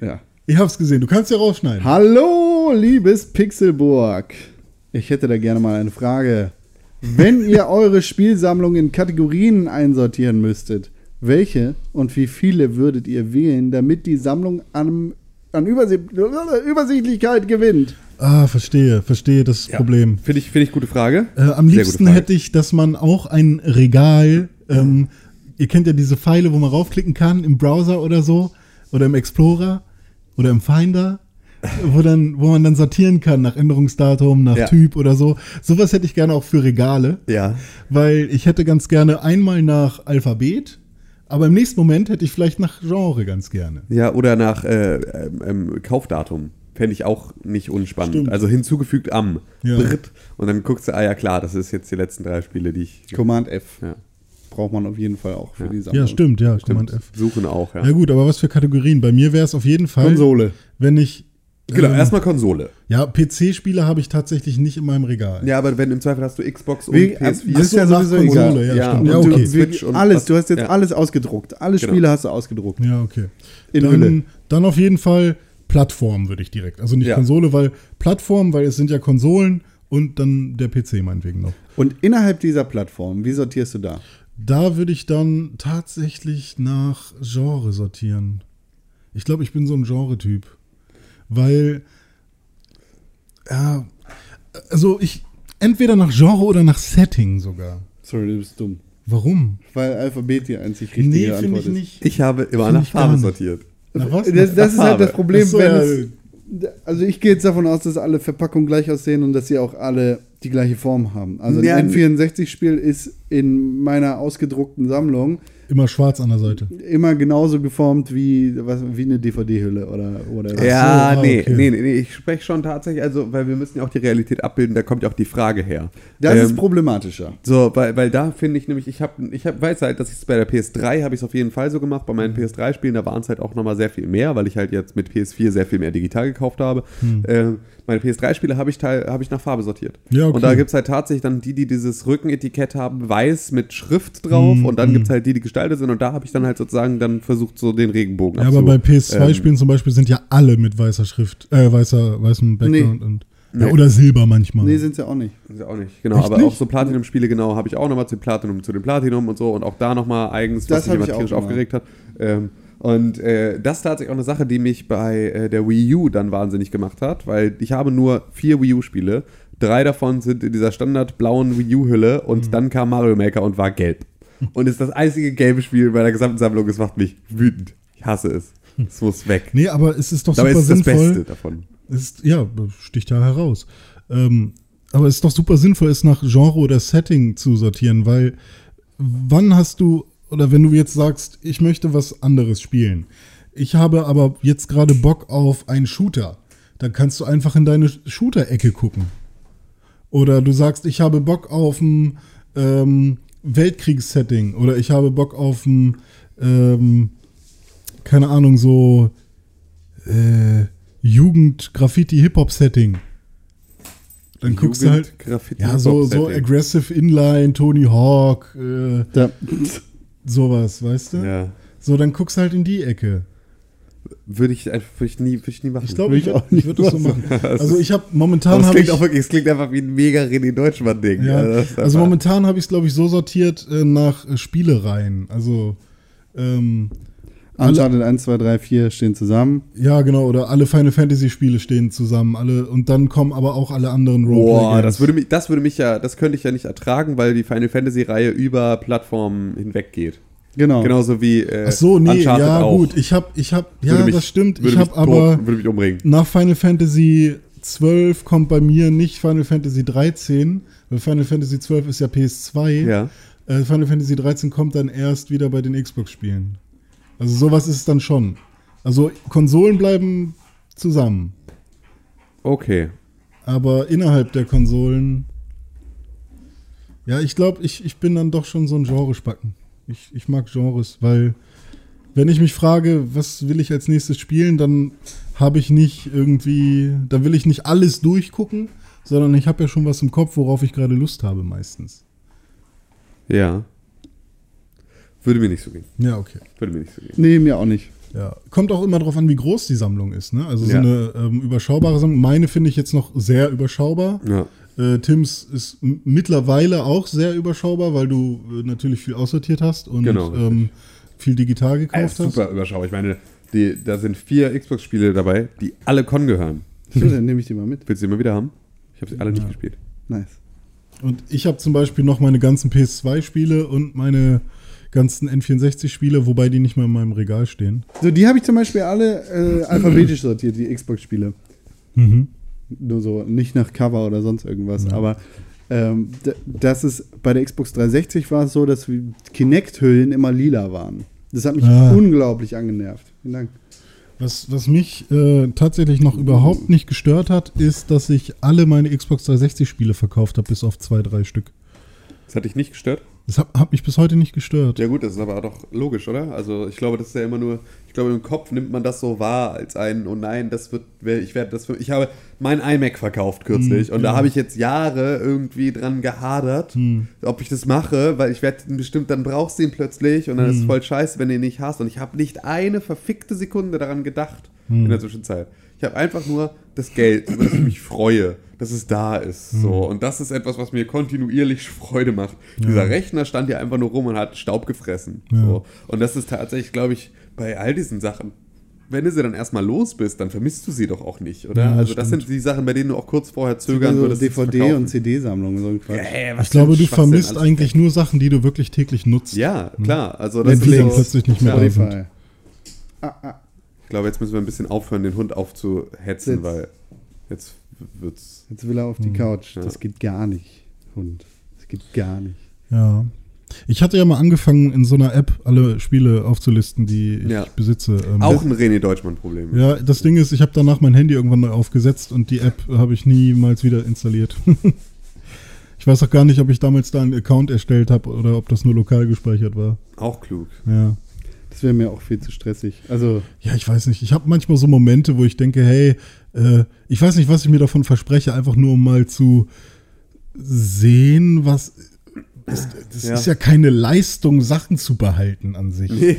ja. Ich hab's gesehen. Du kannst ja rausschneiden. Hallo, liebes Pixelburg. Ich hätte da gerne mal eine Frage. Wenn ihr eure Spielsammlung in Kategorien einsortieren müsstet, welche und wie viele würdet ihr wählen, damit die Sammlung an, an Übersi Übersichtlichkeit gewinnt? Ah, verstehe, verstehe das Ja. Problem. Finde ich, finde ich gute Frage. Äh, am Sehr liebsten hätte ich, dass man auch ein Regal, ähm, ihr kennt ja diese Pfeile, wo man raufklicken kann im Browser oder so, oder im Explorer oder im Finder, wo, dann, wo man dann sortieren kann nach Änderungsdatum, nach Ja. Typ oder so. Sowas hätte ich gerne auch für Regale, Ja. weil ich hätte ganz gerne einmal nach Alphabet, aber im nächsten Moment hätte ich vielleicht nach Genre ganz gerne. Ja, oder nach äh, ähm, ähm, Kaufdatum. Fände ich auch nicht unspannend. Stimmt. Also hinzugefügt am. Ja. Britt. Und dann guckst du, ah ja klar, das ist jetzt die letzten drei Spiele, die ich. Command F Ja, braucht man auf jeden Fall auch für Ja. die Sammlung. Ja, stimmt, ja, stimmt. Command F. Suchen auch, ja. Ja gut, aber was für Kategorien? Bei mir wäre es auf jeden Fall, Konsole. wenn ich Genau, ähm, erstmal Konsole. Ja, PC-Spiele habe ich tatsächlich nicht in meinem Regal. Ja, aber wenn im Zweifel hast du Xbox und Wie, PS4. das ist ja nach sowieso Konsole, egal. ja, Ja, stimmt. und Ja, du- okay. Switch und alles, du hast jetzt ja. alles ausgedruckt. Alle Genau. Spiele hast du ausgedruckt. Ja, okay. In Hülle. Dann, dann auf jeden Fall Plattform würde ich direkt. Also nicht Ja. Konsole, weil Plattform, weil es sind ja Konsolen und dann der PC meinetwegen noch. Und innerhalb dieser Plattform, wie sortierst du da? Da würde ich dann tatsächlich nach Genre sortieren. Ich glaube, ich bin so ein Genre-Typ. Weil, ja, Also ich, entweder nach Genre oder nach Setting sogar. Sorry, du bist dumm. Warum? Weil Alphabet die einzig richtige Nee, Antwort finde ich ist. nicht. Ich habe immer Find nach Farbe sortiert. Na was? Das, das ist halt das Farbe. Problem, Ach so, wenn ja. es, also ich gehe jetzt davon aus, dass alle Verpackungen gleich aussehen und dass sie auch alle die gleiche Form haben. Also ein N64-Spiel ist in meiner ausgedruckten Sammlung Immer schwarz an der Seite. immer genauso geformt wie, was, wie eine DVD-Hülle oder, oder Ja, so, ah, nee, okay. nee, nee, nee, ich spreche schon tatsächlich, also, weil wir müssen ja auch die Realität abbilden, da kommt ja auch die Frage her. Das Ähm, ist problematischer. So, weil, weil da finde ich nämlich, ich habe, ich hab, weiß halt, dass ich es bei der PS3 habe ich es auf jeden Fall so gemacht. Bei meinen PS3-Spielen, da waren es halt auch nochmal sehr viel mehr, weil ich halt jetzt mit PS4 sehr viel mehr digital gekauft habe. Hm. Ähm, meine PS3-Spiele habe ich, teil- habe ich nach Farbe sortiert. Ja, okay. Und da gibt es halt tatsächlich dann die, die dieses Rückenetikett haben, weiß mit Schrift drauf. Mhm, Und dann mhm. gibt es halt die, die gestaltet sind. Und da habe ich dann halt sozusagen dann versucht, so den Regenbogen Ja, aber bei PS2-Spielen ähm, zum Beispiel sind ja alle mit weißer Schrift, äh, weißer, weißem Background Nee. und. Ja, Nee. oder Silber manchmal. Nee, sind sie auch nicht. Ist ja auch nicht, genau. Echt aber nicht? auch so Platinum-Spiele, genau, habe ich auch nochmal zu Platinum, zu dem Platinum und so und auch da nochmal eigens, Das was mich hab immer tierisch aufgeregt hat. Ähm, und äh, das ist tatsächlich auch eine Sache, die mich bei äh, der Wii U dann wahnsinnig gemacht hat, weil ich habe nur vier Wii U-Spiele. Drei davon sind in dieser standardblauen Wii U-Hülle und Mhm. dann kam Mario Maker und war gelb. Und ist das einzige gelbe Spiel in meiner gesamten Sammlung. Es macht mich wütend. Ich hasse es. Es muss weg. Nee, aber es ist doch Dabei super ist es das sinnvoll. Beste davon. Ist, ja, sticht ja heraus. Ähm, aber es ist doch super sinnvoll, es nach Genre oder Setting zu sortieren, weil wann hast du, oder wenn du jetzt sagst, ich möchte was anderes spielen, ich habe aber jetzt gerade Bock auf einen Shooter, dann kannst du einfach in deine Shooter-Ecke gucken. Oder du sagst, ich habe Bock auf ein ähm, Weltkriegssetting oder ich habe Bock auf ein, ähm, keine Ahnung, so äh, Jugend-Graffiti-Hip-Hop-Setting. Dann guckst du halt, Graffiti ja, so, so. Aggressive Inline, Tony Hawk, äh, Da, sowas, weißt du? Ja. So, dann guckst halt in die Ecke. Würde ich, einfach- würde ich, nie, würde ich nie machen. Ich glaube, ich, würd- nicht ich würde das so machen. Also ich habe momentan habe klingt ich, auch wirklich, es klingt einfach wie ein mega René Deutschmann-Ding. ja, das ist also einfach- momentan habe ich es glaube ich so sortiert äh, nach äh, Spielereien. Also ähm, alle, Uncharted 1, 2, 3, 4 stehen zusammen. ja genau oder alle Final Fantasy Spiele stehen zusammen, alle und dann kommen aber auch alle anderen Boah, Roleplay-Games. das würde mich, das würde mich ja, das könnte ich ja nicht ertragen, weil die Final Fantasy-Reihe über Plattformen hinweg geht. Genau. Genauso wie äh, Ach so, nee, Uncharted ja auch. gut, ich habe ich habe ja, mich- das stimmt, würde ich mich habe aber tot- würde mich umbringen. nach Final Fantasy 12 kommt bei mir nicht Final Fantasy 13, weil Final Fantasy 12 ist ja PS2. Ja. Äh, Final Fantasy 13 kommt dann erst wieder bei den Xbox-Spielen. Also sowas ist es dann schon. Also Konsolen bleiben zusammen, Okay. aber innerhalb der Konsolen. Ja, ich glaube, ich, ich bin dann doch schon so ein Genrespacken. Ich, ich mag Genres, weil wenn ich mich frage, was will ich als nächstes spielen, dann habe ich nicht irgendwie, da will ich nicht alles durchgucken, sondern ich habe ja schon was im Kopf, worauf ich gerade Lust habe meistens. Ja. Würde mir nicht so gehen. Ja, okay. Würde mir nicht so gehen. Nee, mir auch nicht. Ja, kommt auch immer darauf an, wie groß die Sammlung ist. Ne? Also so Ja. eine ähm, überschaubare Sammlung. Meine finde ich jetzt noch sehr überschaubar. Ja. Äh, Tims ist mittlerweile auch sehr überschaubar, weil du äh, natürlich viel aussortiert hast und Genau, ähm, viel digital Äh, gekauft hast. super überschaubar. Ich meine, die, da sind vier Xbox-Spiele dabei, die alle Con gehören. So, dann nehme ich die mal mit. Willst du die mal wieder haben? Ich habe sie alle nicht gespielt. Nice. Und ich habe zum Beispiel noch meine ganzen PS2-Spiele und meine ganzen N64-Spiele, wobei die nicht mehr in meinem Regal stehen. So, die habe ich zum Beispiel alle äh, alphabetisch sortiert, die Xbox-Spiele. Mhm. Nur so, nicht nach Cover oder sonst irgendwas. Aber ähm, das ist bei der Xbox 360 war es so, dass die Kinect-Hüllen immer lila waren. Das hat mich Ah. unglaublich angenervt. Vielen Dank. Was, was mich äh, tatsächlich noch überhaupt nicht gestört hat, ist, dass ich alle meine Xbox 360-Spiele verkauft habe, bis auf zwei, drei Stück. Das hat dich nicht gestört? Das hat, hat mich bis heute nicht gestört. Ja gut, das ist aber doch logisch, oder? Also ich glaube, das ist ja immer nur, ich glaube im Kopf nimmt man das so wahr als ein, oh nein, das wird, ich werde das, ich habe mein iMac verkauft kürzlich Hm, und da ja. habe ich jetzt Jahre irgendwie dran gehadert, Hm. ob ich das mache, weil ich werde bestimmt, dann brauchst du ihn plötzlich und dann Hm. ist es voll scheiße, wenn du ihn nicht hast und ich habe nicht eine verfickte Sekunde daran gedacht Hm. in der Zwischenzeit. Ich habe einfach nur das Geld, über das ich mich freue, dass es da ist. Hm. So. Und das ist etwas, was mir kontinuierlich Freude macht. Dieser Rechner stand ja einfach nur rum und hat Staub gefressen. Ja. So. Und das ist tatsächlich, glaube ich, bei all diesen Sachen wenn du sie dann erstmal los bist, dann vermisst du sie doch auch nicht, oder? Ja, also das stimmt. sind die Sachen, bei denen du auch kurz vorher zögern so würdest. DVD- und CD-Sammlungen, so ein Quatsch. Ja, ja, was Ich glaube, du vermisst eigentlich nur Sachen, die du wirklich täglich nutzt. Ja, klar. Also das Wenn ist so, plötzlich nicht mehr ja, da Ich sind. Spotify. Ah, ah. glaube, jetzt müssen wir ein bisschen aufhören, den Hund aufzuhetzen, Jetzt. weil jetzt wird's. Jetzt will er auf Hm. die Couch. Ja. Das geht gar nicht, Hund. Das geht gar nicht. Ja. Ich hatte ja mal angefangen, in so einer App alle Spiele aufzulisten, die ich Ja. besitze. Ähm, Auch ein René Deutschmann-Problem. Ja, das Ding ist, ich habe danach mein Handy irgendwann neu aufgesetzt und die App habe ich niemals wieder installiert. ich weiß auch gar nicht, ob ich damals da einen Account erstellt habe oder ob das nur lokal gespeichert war. Auch klug. Ja. Das wäre mir auch viel zu stressig. Also, Ja, ich weiß nicht. Ich habe manchmal so Momente, wo ich denke, hey, äh, ich weiß nicht, was ich mir davon verspreche, einfach nur um mal zu sehen, was. Das, das Ja. ist ja keine Leistung, Sachen zu behalten an sich. Nee,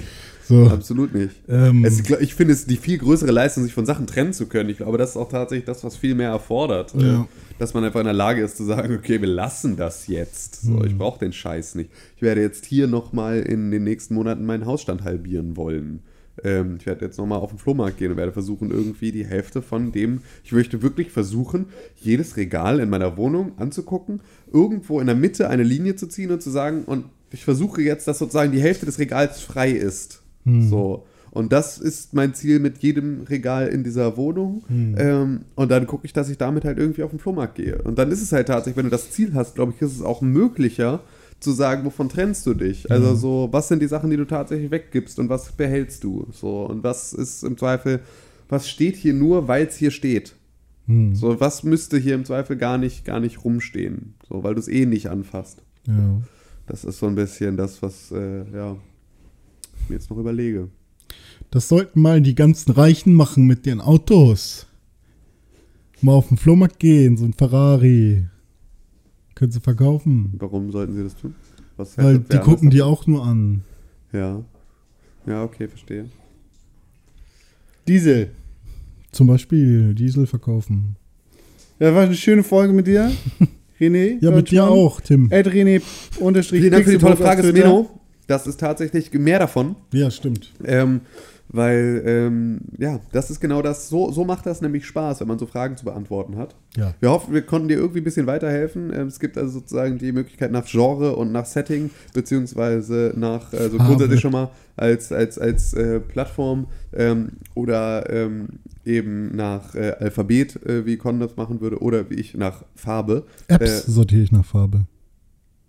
So, absolut nicht. ähm, Es, ich finde es die viel größere Leistung, sich von Sachen trennen zu können. Ich glaube, das ist auch tatsächlich das, was viel mehr erfordert. Ja. Äh, Dass man einfach in der Lage ist zu sagen, okay, wir lassen das jetzt. So, Hm. Ich brauche den Scheiß nicht. Ich werde jetzt hier nochmal in den nächsten Monaten meinen Hausstand halbieren wollen. Ähm, ich werde jetzt nochmal auf den Flohmarkt gehen und werde versuchen, irgendwie die Hälfte von dem, ich möchte wirklich versuchen, jedes Regal in meiner Wohnung anzugucken, irgendwo in der Mitte eine Linie zu ziehen und zu sagen, und ich versuche jetzt, dass sozusagen die Hälfte des Regals frei ist. So. Und das ist mein Ziel mit jedem Regal in dieser Wohnung. Ähm, und dann gucke ich, dass ich damit halt irgendwie auf den Flohmarkt gehe. Und dann ist es halt tatsächlich, wenn du das Ziel hast, glaube ich, ist es auch möglicher zu sagen, wovon trennst du dich? Also so, was sind die Sachen, die du tatsächlich weggibst und was behältst du? So, und was ist im Zweifel, was steht hier nur, weil es hier steht? hm, So, was müsste hier im Zweifel gar nicht, gar nicht rumstehen? So, weil du es eh nicht anfasst. ja. Das ist so ein bisschen das, was, äh, ja, mir jetzt noch überlege. Das sollten mal die ganzen Reichen machen mit den Autos. Mal auf den Flohmarkt gehen, so ein Ferrari. Können sie verkaufen. Warum sollten sie das tun? Was Weil die gucken die auch nur an. Ja. Ja, okay, verstehe. Diesel. Zum Beispiel Diesel verkaufen. Ja, war eine schöne Folge mit dir. René. Ja, mit dir auch, Tim. Ed René unterstrich Vielen Dank für die tolle Frage, Twitter. Das ist tatsächlich mehr davon. Ja, stimmt. Ähm, weil, ähm, ja, das ist genau das. So, so macht das nämlich Spaß, wenn man so Fragen zu beantworten hat. Ja. Wir hoffen, wir konnten dir irgendwie ein bisschen weiterhelfen. Ähm, es gibt also sozusagen die Möglichkeit nach Genre und nach Setting, beziehungsweise nach, also Farbe. grundsätzlich schon mal als, als, als äh, Plattform ähm, oder ähm, eben nach äh, Alphabet, äh, wie Con das machen würde, oder wie ich nach Farbe. Apps Äh, sortiere ich nach Farbe.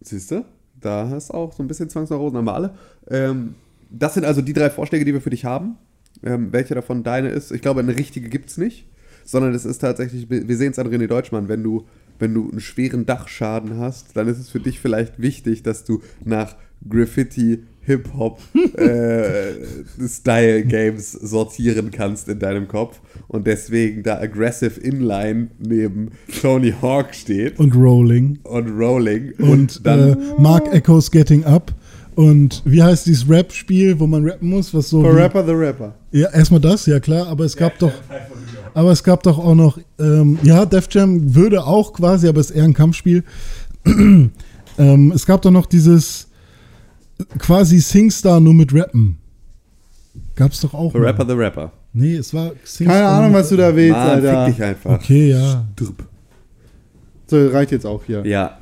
Siehst du? Da hast du auch so ein bisschen Zwangsneurosen, haben wir alle. Ähm, das sind also die drei Vorschläge, die wir für dich haben. Ähm, welche davon deine ist? Ich glaube, eine richtige gibt es nicht, sondern es ist tatsächlich, wir sehen es an René Deutschmann, wenn du, wenn du einen schweren Dachschaden hast, dann ist es für dich vielleicht wichtig, dass du nach Graffiti, Hip-Hop, äh, sortieren kannst in deinem Kopf und deswegen da Aggressive Inline neben Tony Hawk steht Und Rolling. und Rolling Und, dann äh, Mark Echoes Getting Up. Und wie heißt dieses Rap-Spiel, wo man rappen muss? Was so. For Rapper the Rapper. Ja, erstmal das, ja klar, aber es gab doch. Aber es gab doch auch noch, ähm, ja, Def Jam würde auch quasi, aber es ist eher ein Kampfspiel. ähm, es gab doch noch dieses quasi Singstar nur mit Rappen. Gab's doch auch. The mal. Rapper the Rapper. Nee, es war Singstar. Keine Ahnung, was du da willst, Mann, Alter. fick dich einfach. Okay, ja. Drüb. So, reicht jetzt auch hier. Ja,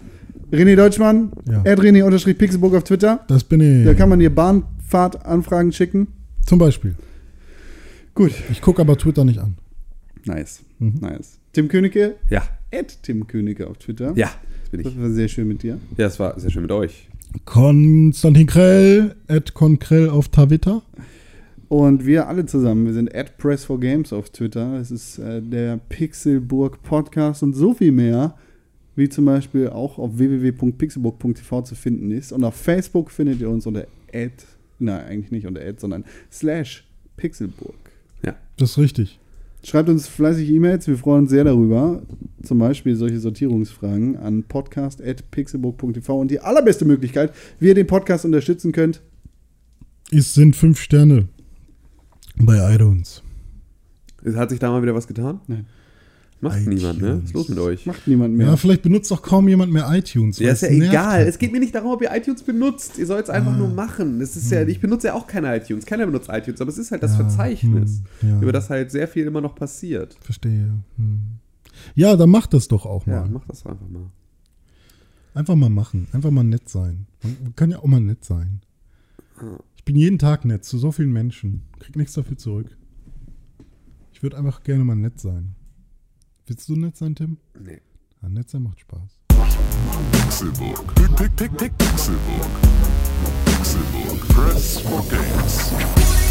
René Deutschmann, Ja. Ed René unterstrich Pixelburg auf Twitter. Das bin ich. Da kann man dir Bahnfahrtanfragen schicken. Zum Beispiel. Gut. Ich gucke aber Twitter nicht an. Nice. Mhm. Nice. Tim Königke, ja, Ed Tim Königke auf Twitter. ja, das bin Das ich. war sehr schön mit dir. Ja, es war sehr schön mit euch. Konstantin Krell, at Konkrell auf Twitter. Und wir alle zusammen, wir sind at Press4Games auf Twitter. Es ist äh, der Pixelburg Podcast und so viel mehr, wie zum Beispiel auch auf www.pixelburg.tv zu finden ist. Und auf Facebook findet ihr uns unter ad, nein, eigentlich nicht unter ad, sondern slash Pixelburg. Ja, Das ist richtig. Schreibt uns fleißig E-Mails, wir freuen uns sehr darüber. Zum Beispiel solche Sortierungsfragen an podcast.pixelburg.tv. Und die allerbeste Möglichkeit, wie ihr den Podcast unterstützen könnt, Es sind fünf Sterne bei iTunes. hat sich da mal wieder was getan? Macht niemand, ne? Was ist los mit euch? Macht niemand mehr. Ja, vielleicht benutzt doch kaum jemand mehr iTunes. Ja, ist ja egal. halt. Es geht mir nicht darum, ob ihr iTunes benutzt. Ihr sollt es einfach nur machen. Es ist ja, ich benutze ja auch keine iTunes. Keiner benutzt iTunes, aber es ist halt das Ja, Verzeichnis, hm, ja. über das halt sehr viel immer noch passiert. Verstehe. Hm. Ja, dann mach das doch auch Ja, mal. mach das einfach mal. Einfach mal machen. Einfach mal nett sein. Man man kann ja auch mal nett sein. Ich bin jeden Tag nett zu so vielen Menschen. Krieg nichts dafür zurück. Ich würde einfach gerne mal nett sein. Willst du nett sein, Tim? Nee. Ja, nett sein macht Spaß. Pixelbook. Pick, pick, pick, pick, Pixelbook. Pixelbook. Press for games.